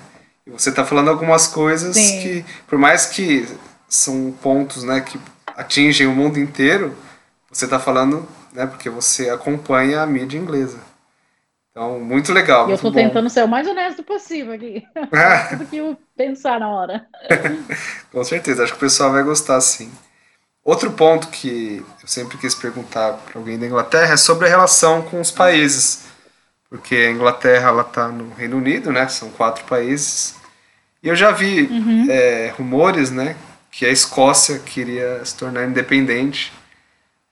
E você tá falando algumas coisas Sim. que, por mais que são pontos, né, que atingem o mundo inteiro, você tá falando, né, porque você acompanha a mídia inglesa. Então, muito legal, E eu muito tô bom. tentando ser o mais honesto possível aqui. (laughs) Tudo que eu pensar na hora. (laughs) Com certeza, acho que o pessoal vai gostar sim. Outro ponto que eu sempre quis perguntar para alguém da Inglaterra é sobre a relação com os países. Porque a Inglaterra ela tá no Reino Unido, né? São quatro países. E eu já vi é, rumores, né? que a Escócia queria se tornar independente.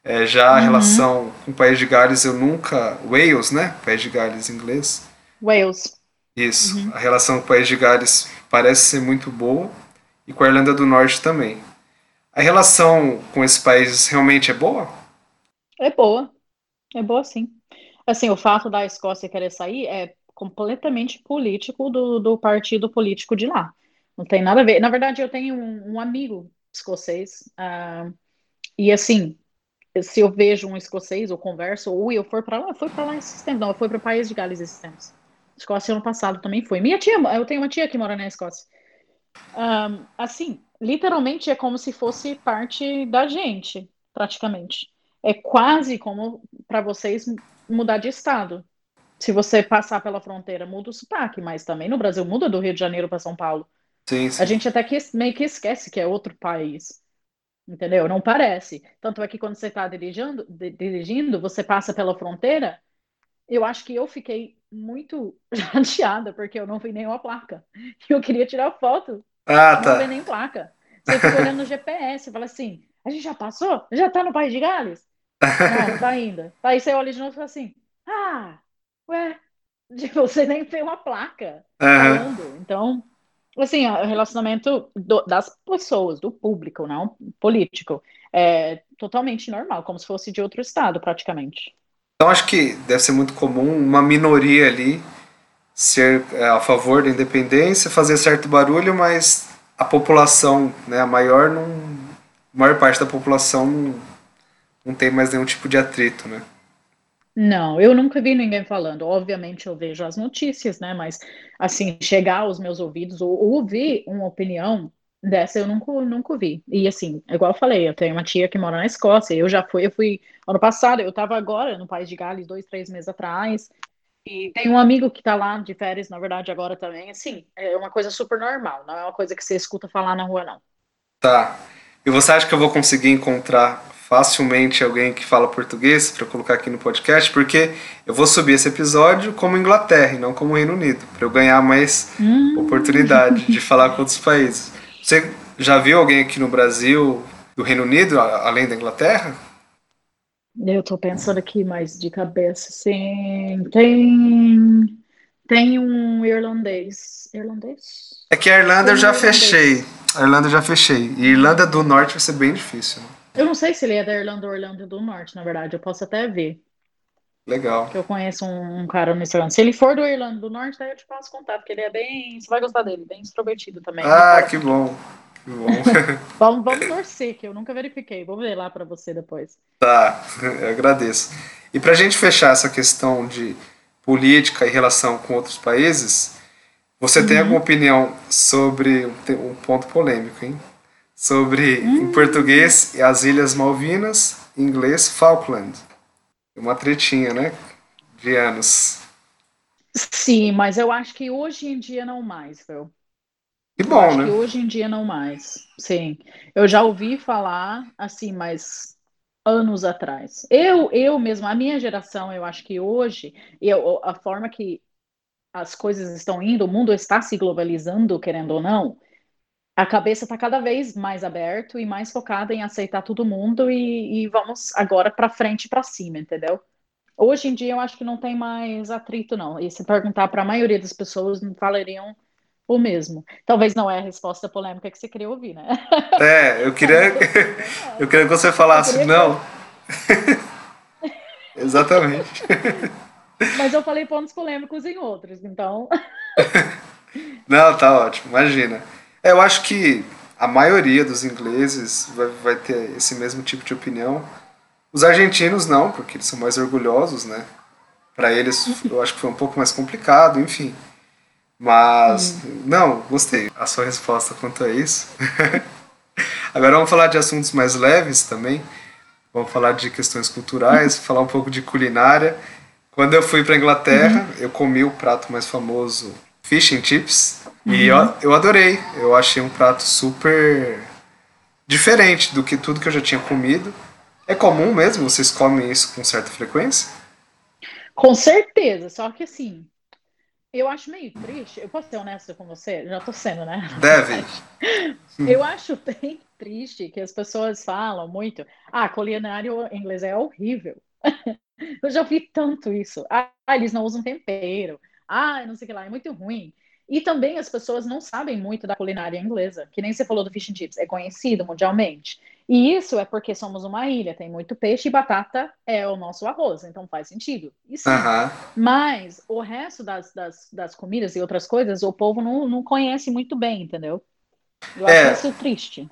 É, já a Uhum. relação com o País de Gales eu nunca. Wales, né? País de Gales em inglês. Wales. Isso. Uhum. A relação com o País de Gales parece ser muito boa e com a Irlanda do Norte também. A relação com esses países realmente é boa? É boa. É boa, sim. Assim, o fato da Escócia querer sair é completamente político do, do partido político de lá. Não tem nada a ver. Na verdade, eu tenho um, um amigo escocês, ah, e assim, se eu vejo um escocês, ou converso, ou eu for para lá, eu fui para lá esses tempos. Não, eu fui para o País de Gales esses tempos. Escócia ano passado também foi. Minha tia, eu tenho uma tia que mora na Escócia. Ah, assim, literalmente é como se fosse parte da gente, praticamente. É quase como para vocês mudar de estado. Se você passar pela fronteira, muda o sotaque, mas também no Brasil muda do Rio de Janeiro para São Paulo. Sim, A sim. gente até que meio que esquece que é outro país. Entendeu? Não parece. Tanto é que quando você está dirigindo, di- dirigindo, você passa pela fronteira. Eu acho que eu fiquei muito (laughs) chateada porque eu não vi nenhuma placa. Eu queria tirar foto, Ah, não vi tá. nem placa. Você fica olhando no GPS, fala assim: a gente já passou? Já tá no País de Gales? Não, não tá ainda. Aí você olha de novo e fala assim: ah, ué, (laughs) você nem tem uma placa falando. Então, assim, o relacionamento do- das pessoas, do público, não político, é totalmente normal, como se fosse de outro estado, praticamente. Então acho que deve ser muito comum uma minoria ali ser é, a favor da independência, fazer certo barulho, mas a população, né, a maior não, a maior parte da população não, não tem mais nenhum tipo de atrito, né? Não, eu nunca vi ninguém falando. Obviamente eu vejo as notícias, né? Mas assim, chegar aos meus ouvidos ou ouvir uma opinião dessa eu nunca, nunca vi. E assim, igual eu falei, eu tenho uma tia que mora na Escócia. Eu já fui, eu fui ano passado, eu estava agora no País de Gales, dois, três meses atrás. E tem um amigo que tá lá de férias, na verdade, agora também. Assim, é uma coisa super normal, não é uma coisa que você escuta falar na rua, não. Tá. E você acha que eu vou conseguir encontrar facilmente alguém que fala português para colocar aqui no podcast? Porque eu vou subir esse episódio como Inglaterra e não como Reino Unido, para eu ganhar mais Hum. oportunidade de falar com outros países. Você já viu alguém aqui no Brasil do Reino Unido, além da Inglaterra? Eu tô pensando aqui, mas de cabeça, sim. Tem, tem um irlandês. Irlandês? É que a Irlanda eu já Tem irlandês. fechei. A Irlanda eu já fechei. E Irlanda do Norte vai ser bem difícil. né? Eu não sei se ele é da Irlanda ou do Norte, na verdade. Eu posso até ver. Legal. Que eu conheço um, um cara no Instagram. Se ele for do Irlanda do Norte, daí eu te passo contato, porque ele é bem. Você vai gostar dele, bem extrovertido também. Ah, que bom. Que bom. (laughs) Vamos, vamos torcer, que eu nunca verifiquei. Vou ver lá pra você depois. Tá, (laughs) eu agradeço. E pra gente fechar essa questão de política e relação com outros países, você tem alguma opinião sobre um ponto polêmico, hein? Sobre, em português, as Ilhas Malvinas, em inglês, Falkland. Uma tretinha, né? De anos. Sim, mas eu acho que hoje em dia não mais, viu? Que Eu bom, que né? hoje em dia não mais. Sim. Eu já ouvi falar assim, mas anos atrás. Eu, eu mesmo, a minha geração, eu acho que hoje, eu, a forma que as coisas estão indo, o mundo está se globalizando, querendo ou não, a cabeça está cada vez mais aberta e mais focada em aceitar todo mundo e, e vamos agora para frente, para cima, entendeu? Hoje em dia eu acho que não tem mais atrito, não. E se perguntar para a maioria das pessoas, não falariam o mesmo. Talvez não é a resposta polêmica que você queria ouvir, né? É, eu queria, (laughs) (laughs) eu queria que você falasse, queria não. (laughs) Exatamente. Mas eu falei pontos polêmicos em outros, então. Não, tá ótimo, imagina. É, eu acho que a maioria dos ingleses vai, vai ter esse mesmo tipo de opinião. Os argentinos não, porque eles são mais orgulhosos, né? Para eles (laughs) eu acho que foi um pouco mais complicado, enfim. Mas, não, gostei. A sua resposta quanto a isso. (laughs) Agora vamos falar de assuntos mais leves também. Vamos falar de questões culturais, (laughs) falar um pouco de culinária. Quando eu fui para Inglaterra, eu comi o prato mais famoso, fish and chips, e eu, eu adorei. Eu achei um prato super diferente do que tudo que eu já tinha comido. É comum mesmo? Vocês comem isso com certa frequência? Com certeza, só que assim, Eu acho meio triste, eu posso ser honesta com você? Já tô sendo, né? Deve. (laughs) Eu acho (laughs) bem triste que as pessoas falam muito, ah, culinário em inglês é horrível. (laughs) Eu já vi tanto isso. Ah, eles não usam tempero. Ah, não sei o que lá, é muito ruim. E também as pessoas não sabem muito da culinária inglesa, que nem você falou do fish and chips, é conhecido mundialmente. E isso é porque somos uma ilha, tem muito peixe e batata é o nosso arroz, então faz sentido. Isso. Aham. Mas o resto das, das, das comidas e outras coisas, o povo não, não conhece muito bem, entendeu? Eu É. acho isso triste.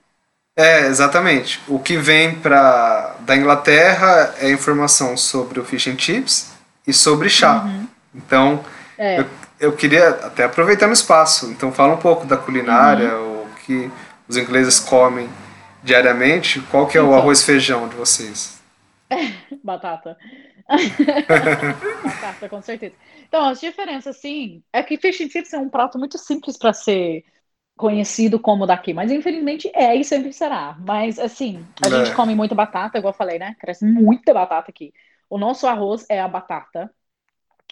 É, exatamente. O que vem pra, da Inglaterra é informação sobre o fish and chips e sobre chá. Então, É. eu, eu queria até aproveitar no espaço. Então, fala um pouco da culinária, o que os ingleses comem diariamente. Qual que é o Então. arroz e feijão de vocês? (laughs) Batata. (laughs) Batata, com certeza. Então, as diferenças, sim, é que fish and chips é um prato muito simples para ser conhecido como daqui, mas infelizmente é e sempre será. Mas, assim, a É. gente come muita batata, igual eu falei, né? Cresce muita batata aqui. O nosso arroz é a batata.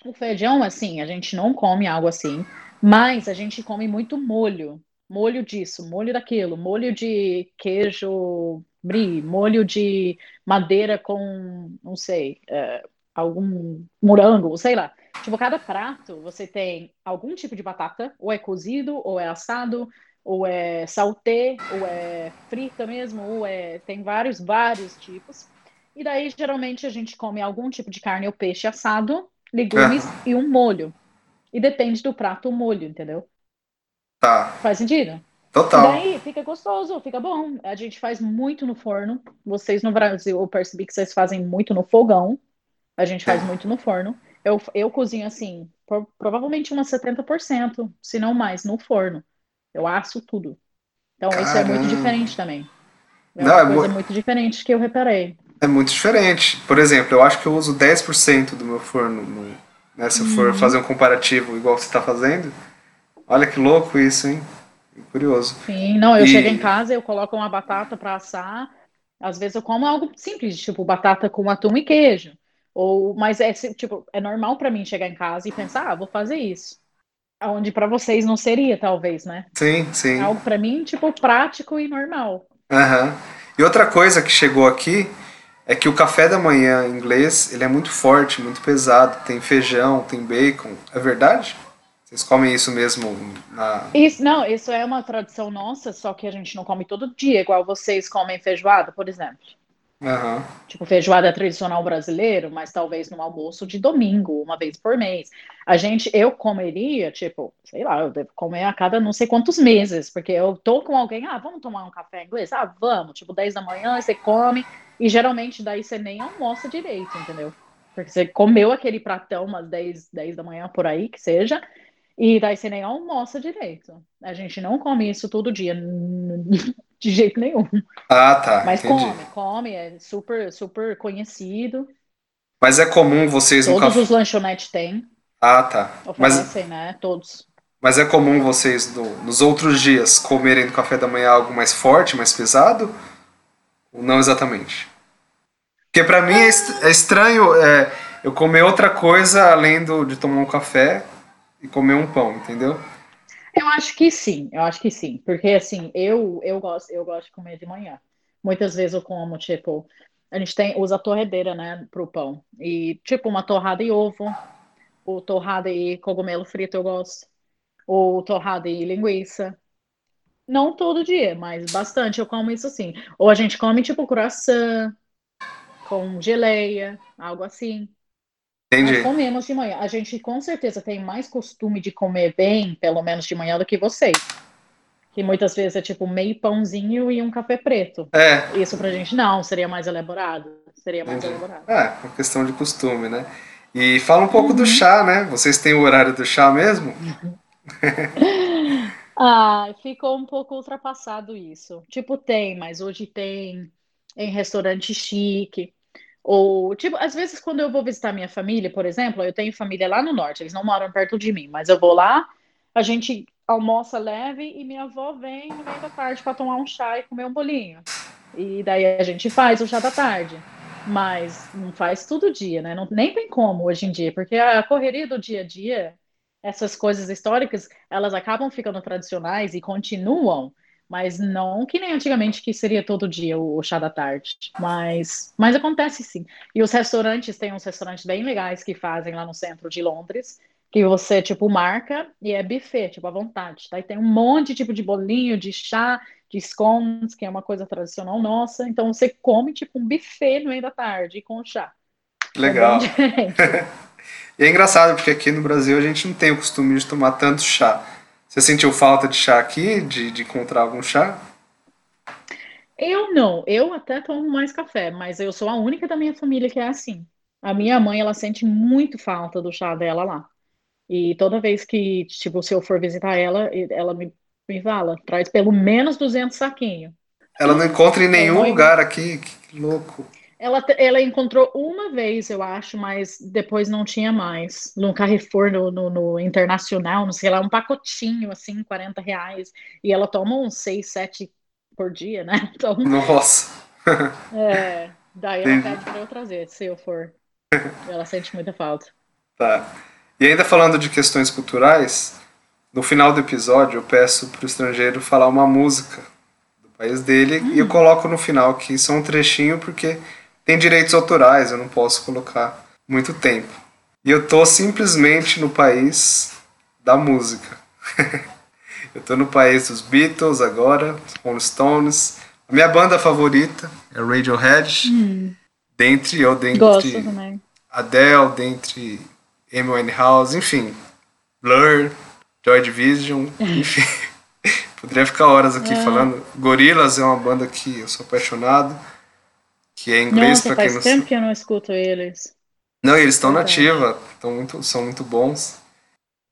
O feijão, assim, a gente não come algo assim, mas a gente come muito molho. Molho disso, molho daquilo, molho de queijo brie, molho de madeira com, não sei, é, algum morango, sei lá. Tipo, cada prato você tem algum tipo de batata, ou é cozido, ou é assado, ou é saltê, ou é frita mesmo, ou é. Tem vários, vários tipos. E daí, geralmente, a gente come algum tipo de carne ou peixe assado, legumes e um molho. E depende do prato o molho, entendeu? Tá, Faz sentido? E total. daí fica gostoso, fica bom. A gente faz muito no forno. Vocês no Brasil, eu percebi que vocês fazem muito no fogão. A gente faz É. muito no forno. Eu, eu cozinho assim, por- provavelmente umas 70%, se não mais, no forno. Eu asso tudo. Então, isso é muito Caramba. diferente também. É Não, uma é coisa mu- muito diferente que eu reparei. É muito diferente. Por exemplo, eu acho que eu uso 10% do meu forno. No, né, se eu Uhum. for fazer um comparativo igual você está fazendo. Olha que louco isso, hein? Curioso. Sim, não, eu E- chego em casa, eu coloco uma batata para assar. Às vezes eu como algo simples, tipo batata com atum e queijo. Ou, mas é tipo, é normal para mim chegar em casa e pensar, ah, vou fazer isso. Onde para vocês não seria, talvez, né? Sim, sim. É algo para mim, tipo, prático e normal. Aham. E outra coisa que chegou aqui é que o café da manhã inglês ele é muito forte, muito pesado. Tem feijão, tem bacon. É verdade? Vocês comem isso mesmo na. Isso, não, isso é uma tradição nossa, só que a gente não come todo dia, igual vocês comem feijoada, por exemplo. Aham. Tipo, feijoada é tradicional brasileiro, mas talvez num almoço de domingo, uma vez por mês. A gente, eu comeria, tipo, sei lá, eu devo comer a cada não sei quantos meses, porque eu tô com alguém, ah, vamos tomar um café inglês? Ah, vamos, tipo, 10 da manhã, você come, e geralmente daí você nem almoça direito, entendeu? Porque você comeu aquele pratão umas 10, 10 da manhã por aí, que seja, e daí você nem almoça direito. A gente não come isso todo dia, (laughs) de jeito nenhum. Ah, tá. Mas entendi. come, come, é super, super conhecido. Mas é comum vocês Todos café. os lanchonetes têm, Ah, tá. Mas, oferecem, né? Todos. mas é comum vocês no- nos outros dias comerem no café da manhã algo mais forte, mais pesado? Ou não exatamente? Porque pra mim é, est- é estranho é, eu comer outra coisa além do, de tomar um café e comer um pão, entendeu? Eu acho que sim, eu acho que sim. Porque assim, eu, eu gosto, eu gosto de comer de manhã. Muitas vezes eu como, tipo, a gente tem, usa torradeira, né, pro pão. E, tipo, uma torrada e ovo, ou torrada e cogumelo frito eu gosto. Ou torrada e linguiça. Não todo dia, mas bastante eu como isso assim. Ou a gente come, tipo, croissant com geleia, algo assim. Nós Entendi. comemos de manhã. A gente com certeza tem mais costume de comer bem, pelo menos de manhã, do que vocês. Que muitas vezes é tipo meio pãozinho e um café preto. É, Isso pra gente não, seria mais elaborado. Seria mais Entendi. elaborado. é, uma questão de costume, né? E fala um pouco Uhum. do chá, né? Vocês têm o horário do chá mesmo? (laughs) Ah, ficou um pouco ultrapassado isso. Tipo, tem, mas hoje tem em restaurante chique. Ou, tipo, às vezes quando eu vou visitar minha família, por exemplo, eu tenho família lá no norte, eles não moram perto de mim, mas eu vou lá, a gente almoça leve e minha avó vem no meio da tarde para tomar um chá e comer um bolinho. E daí a gente faz o chá da tarde. Mas não faz todo dia, né? Não, nem tem como hoje em dia, porque a correria do dia a dia essas coisas históricas, elas acabam ficando tradicionais e continuam, mas não que nem antigamente que seria todo dia o chá da tarde. Mas, mas acontece sim. E os restaurantes, tem uns restaurantes bem legais que fazem lá no centro de Londres, que você, tipo, marca e é buffet, tipo, à vontade. Daí tem um monte tipo de bolinho, de chá, de scones, que é uma coisa tradicional nossa. Então você come, tipo, um buffet no meio da tarde com chá. Legal. É (laughs) e é engraçado, porque aqui no Brasil a gente não tem o costume de tomar tanto chá. Você sentiu falta de chá aqui, de, de encontrar algum chá? Eu não, eu até tomo mais café, mas eu sou a única da minha família que é assim. A minha mãe, ela sente muito falta do chá dela lá. E toda vez que, tipo, se eu for visitar ela, ela me, me fala, traz pelo menos 200 saquinhos. Ela não encontra em nenhum lugar aqui, que louco. Ela, ela encontrou uma vez, eu acho, mas depois não tinha mais. No Carrefour, no, no, no, Internacional, não sei lá, um pacotinho, assim, 40 reais. E ela toma uns 6, 7 por dia, né? (laughs) Então, Nossa! é, daí ela pede pra eu trazer, se eu for. Ela sente muita falta. Tá. E ainda falando de questões culturais, no final do episódio eu peço para o estrangeiro falar uma música do país dele hum. e eu coloco no final que são um trechinho porque tem direitos autorais, eu não posso colocar muito tempo. E eu tô simplesmente no país da música. (laughs) eu tô no país dos Beatles agora, Rolling Stones. A minha banda favorita é Radiohead. Hum. Dentre ou dentre Gosto também. Adele, dentre Amy Winehouse, enfim, Blur, Joy Division, (laughs) enfim. Poderia ficar horas aqui é. falando. Gorillaz é uma banda que eu sou apaixonado, que é inglês para quem não tempo que eu não escuto eles. Não, eles estão na ativa, tão muito, são muito bons.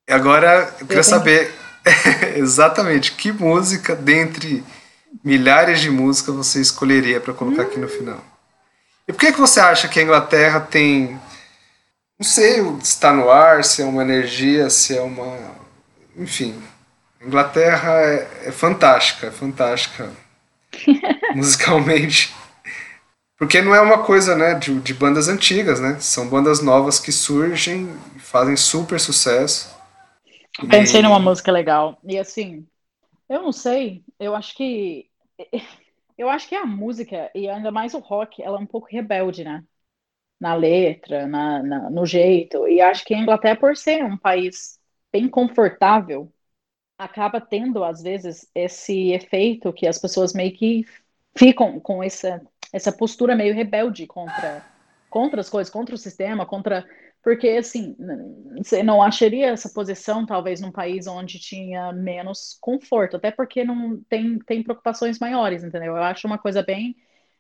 E agora eu queria eu saber (laughs) exatamente que música dentre milhares de músicas você escolheria para colocar hum. aqui no hum. final. E por que, que você acha que a Inglaterra tem não sei se está no ar, se é uma energia, se é uma. Enfim. A Inglaterra é, é fantástica, é fantástica (laughs) musicalmente. Porque não é uma coisa né, de, de bandas antigas, né? São bandas novas que surgem e fazem super sucesso. Pensei e... numa música legal. E assim, eu não sei, eu acho que. (laughs) Eu acho que a música, e ainda mais o rock, ela é um pouco rebelde, né? na letra, na, na, no jeito. E acho que a Inglaterra, por ser um país bem confortável, acaba tendo, às vezes, esse efeito que as pessoas meio que ficam com essa, essa postura meio rebelde contra, contra as coisas, contra o sistema, contra. Porque, assim, você não acharia essa posição, talvez, num país onde tinha menos conforto, até porque não tem, tem preocupações maiores, entendeu? Eu acho uma coisa bem,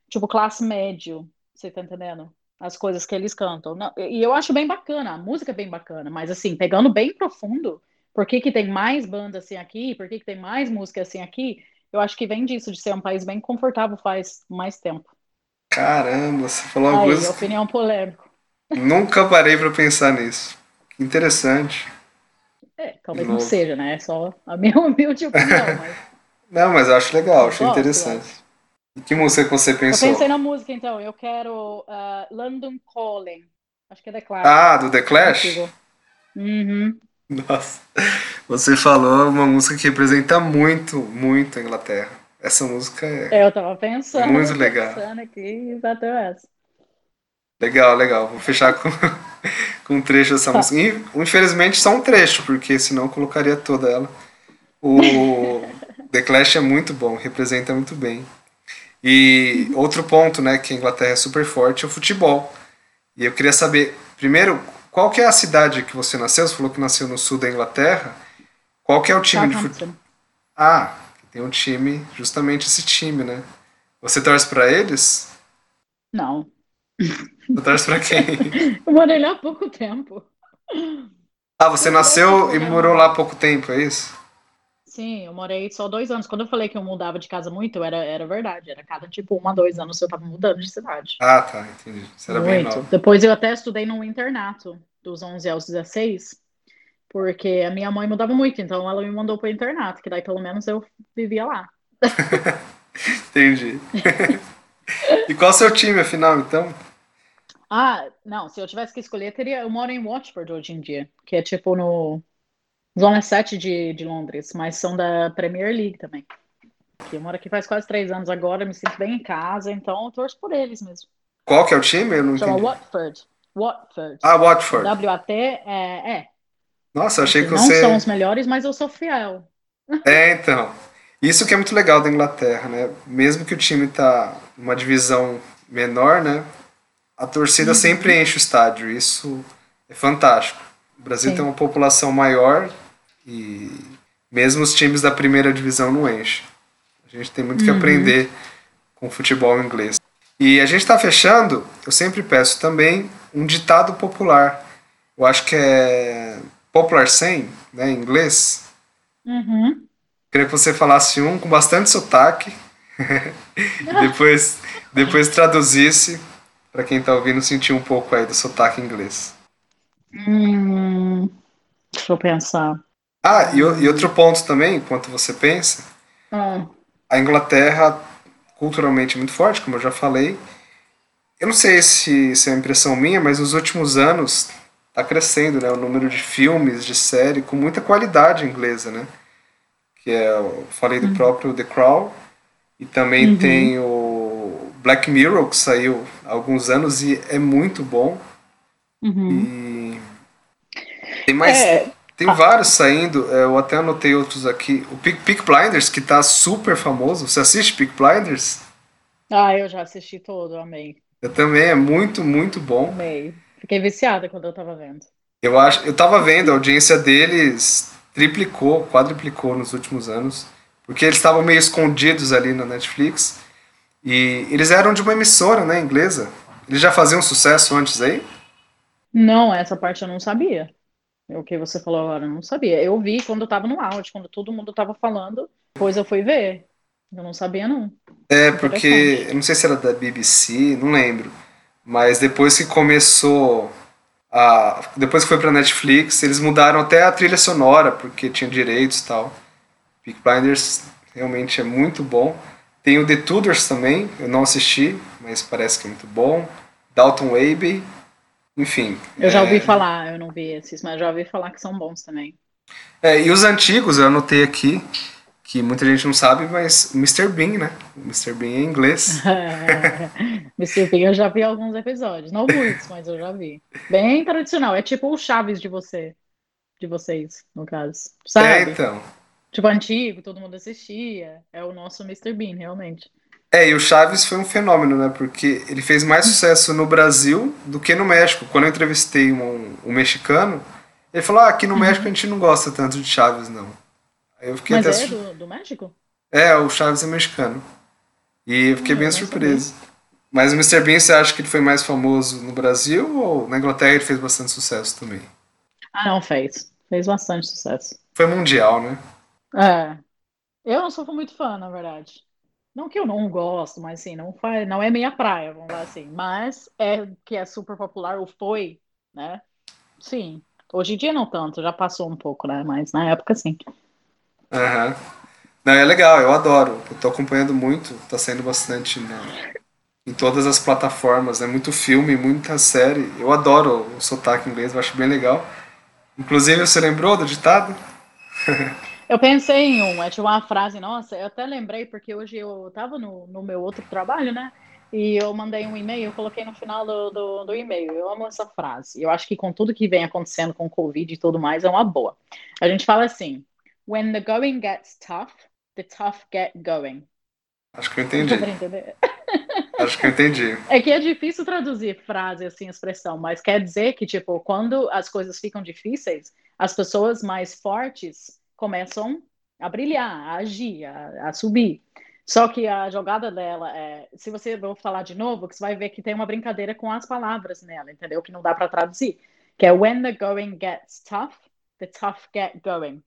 tipo, classe médio, você tá entendendo? as coisas que eles cantam. E eu acho bem bacana, a música é bem bacana, mas assim, pegando bem profundo, por que, que tem mais banda assim aqui, por que, que tem mais música assim aqui, eu acho que vem disso, de ser um país bem confortável faz mais tempo. Caramba, você falou uma Aí, coisa. opinião polêmica. Nunca parei para pensar nisso. Interessante. É, talvez não seja, né? É só a minha (laughs) humilde opinião, (laughs) mas. Não, mas eu acho legal, acho interessante. Que música você pensou? Eu pensei na música, então. Eu quero uh, London Calling. Acho que é The Clash. Ah, do The Clash? Uhum. Nossa. Você falou uma música que representa muito, muito a Inglaterra. Essa música é. é eu tava pensando. Muito legal. Pensando aqui, bateu essa. Legal, legal. Vou fechar com, (laughs) com um trecho dessa tá. música. Infelizmente só um trecho, porque senão eu colocaria toda ela. O (laughs) The Clash é muito bom, representa muito bem. E outro ponto, né, que a Inglaterra é super forte é o futebol. E eu queria saber, primeiro, qual que é a cidade que você nasceu? Você falou que nasceu no sul da Inglaterra. Qual que é o time de futebol? Ah, tem um time, justamente esse time, né? Você torce para eles? Não. Você torce para quem? (laughs) eu morei lá há pouco tempo. Ah, você nasceu e morou lá há pouco tempo, é isso? Sim, eu morei só dois anos. Quando eu falei que eu mudava de casa muito, era, era verdade. Era cada, tipo, um a dois anos eu tava mudando de cidade. Ah, tá, entendi. Você era muito. bem nova. Depois eu até estudei num internato, dos 11 aos 16, porque a minha mãe mudava muito, então ela me mandou pro internato, que daí pelo menos eu vivia lá. (laughs) entendi. e qual é o seu time, afinal, então? Ah, não, se eu tivesse que escolher, teria. Eu moro em Watford hoje em dia, que é tipo no Zona 7 de, de Londres, mas são da Premier League também. Eu moro aqui faz quase três anos agora, me sinto bem em casa, então eu torço por eles mesmo. Qual que é o time? Eu não Chama entendi. Watford. Watford. Ah, Watford. W-A-T é, é. Nossa, achei que Não você. são os melhores, mas eu sou fiel. É, então. Isso que é muito legal da Inglaterra, né? Mesmo que o time tá numa divisão menor, né? A torcida sempre enche o estádio. Isso é fantástico. O Brasil Sim. tem uma população maior e mesmo os times da primeira divisão não enchem. A gente tem muito que aprender com o futebol inglês. E a gente está fechando, eu sempre peço também um ditado popular. Eu acho que é popular saying, né, em inglês. Uhum. Queria que você falasse um com bastante sotaque. (laughs) depois, depois traduzisse para quem está ouvindo sentir um pouco aí do sotaque inglês. Hum, deixa eu pensar. Ah, e, e outro ponto também, enquanto você pensa, Ah, a Inglaterra culturalmente muito forte, como eu já falei. Eu não sei se, se é impressão minha, mas nos últimos anos está crescendo, né, o número de filmes, de série com muita qualidade inglesa, né? Que é, eu falei do próprio The Crown e também tem o Black Mirror que saiu há alguns anos e é muito bom. uhum. E tem mais É, tem vários saindo, é, eu até anotei outros aqui. O Peak, Peak Blinders, que tá super famoso. Você assiste Peak Blinders? Ah, eu já assisti todo, amei. Eu também, é muito, muito bom. Amei. Fiquei viciada quando eu tava vendo. Eu acho, eu tava vendo, a audiência deles triplicou, quadriplicou nos últimos anos, porque eles estavam meio escondidos ali na Netflix. E eles eram de uma emissora, né, inglesa. Eles já faziam sucesso antes aí? Não, essa parte eu não sabia. O que você falou agora, eu não sabia. Eu vi quando eu tava no áudio, quando todo mundo tava falando, depois eu fui ver. Eu não sabia, não. É, porque eu não sei se era da BBC, não lembro. Mas depois que começou a. Depois que foi pra Netflix, eles mudaram até a trilha sonora, porque tinha direitos e tal. Peak Blinders realmente é muito bom. Tem o The Tudors também, eu não assisti, mas parece que é muito bom. Dalton Abbey, enfim. Eu já é, ouvi falar, eu não vi esses, mas já ouvi falar que são bons também. É, e os antigos, eu anotei aqui, que muita gente não sabe, mas Mr. Bean, né? O Mr. Bean é inglês. (laughs) Mr. Bean, eu já vi alguns episódios. Não muitos, mas eu já vi. Bem tradicional. É tipo o Chaves de você. De vocês, no caso. É, Sabe? então. Tipo antigo, todo mundo assistia. É o nosso Mr. Bean, realmente. É, e o Chaves foi um fenômeno, né? Porque ele fez mais sucesso no Brasil do que no México. Quando eu entrevistei um, um mexicano, ele falou: ah, aqui no México a gente não gosta tanto de Chaves, não. Eu fiquei Mas até. é do, do México? É, o Chaves é mexicano. E eu fiquei Ah, bem não surpreso. Mas o Mr. Bean, você acha que ele foi mais famoso no Brasil ou na Inglaterra ele fez bastante sucesso também? Ah, não, fez. Fez bastante sucesso. Foi mundial, né? É. Eu não sou muito fã, na verdade. Não que eu não gosto, mas assim, não faz, não é minha praia, vamos lá assim. Mas é que é super popular, ou foi, né? Sim. Hoje em dia não tanto, já passou um pouco, né? Mas na época sim. Aham. Não, é legal, eu adoro. Eu tô acompanhando muito, tá saindo bastante na- em todas as plataformas, né? Muito filme, muita série. Eu adoro o sotaque inglês, eu acho bem legal. Inclusive, você lembrou do ditado? Eu pensei em um, é uma frase, nossa, eu até lembrei porque hoje eu tava no, no meu outro trabalho, né? E eu mandei um e-mail, eu coloquei no final do, do, do e-mail. Eu amo essa frase. Eu acho que com tudo que vem acontecendo com o Covid e tudo mais, é uma boa. A gente fala assim: When the going gets tough, the tough get going. Acho que eu entendi. (laughs) Acho que eu entendi. É que é difícil traduzir frase assim, expressão, mas quer dizer que, tipo, quando as coisas ficam difíceis, as pessoas mais fortes começam a brilhar, a agir, a, a subir. Só que a jogada dela é, se você vou falar de novo, que você vai ver que tem uma brincadeira com as palavras nela, entendeu? Que não dá para traduzir, que é when the going gets tough, the tough get going.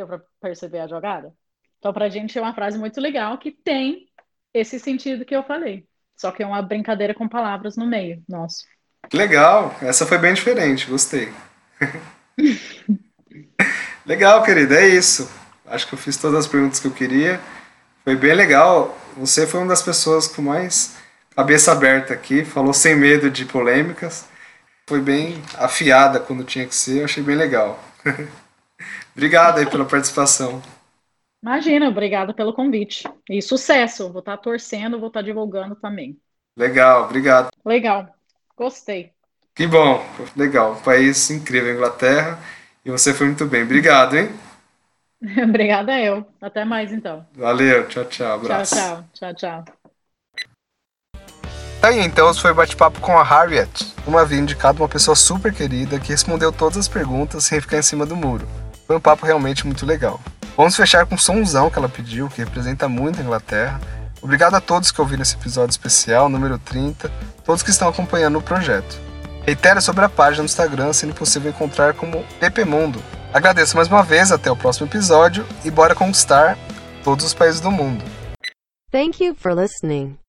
Deu para perceber a jogada? Então, pra gente é uma frase muito legal que tem esse sentido que eu falei. Só que é uma brincadeira com palavras no meio, nosso. Legal, essa foi bem diferente, gostei. (laughs) Legal, querida, é isso. Acho que eu fiz todas as perguntas que eu queria. Foi bem legal. Você foi uma das pessoas com mais cabeça aberta aqui, falou sem medo de polêmicas. Foi bem afiada quando tinha que ser, eu achei bem legal. (laughs) Obrigado aí pela participação. Imagina, obrigada pelo convite. E sucesso. Vou estar torcendo, vou estar divulgando também. Legal, obrigado. Legal. Gostei. Que bom, legal. País incrível, Inglaterra. E você foi muito bem. Obrigado, hein? (laughs) Obrigada eu. Até mais então. Valeu, tchau, tchau. Abraço. Tchau, tchau. Tchau, tchau. Aí então, foi o bate-papo com a Harriet. Como havia indicado, uma pessoa super querida que respondeu todas as perguntas sem ficar em cima do muro. Foi um papo realmente muito legal. Vamos fechar com um somzão que ela pediu, que representa muito a Inglaterra. Obrigado a todos que ouviram esse episódio especial, número 30, todos que estão acompanhando o projeto. Reitere sobre a página no Instagram, sendo possível encontrar como PP Mundo. Agradeço mais uma vez, até o próximo episódio e bora conquistar todos os países do mundo. Thank you for listening.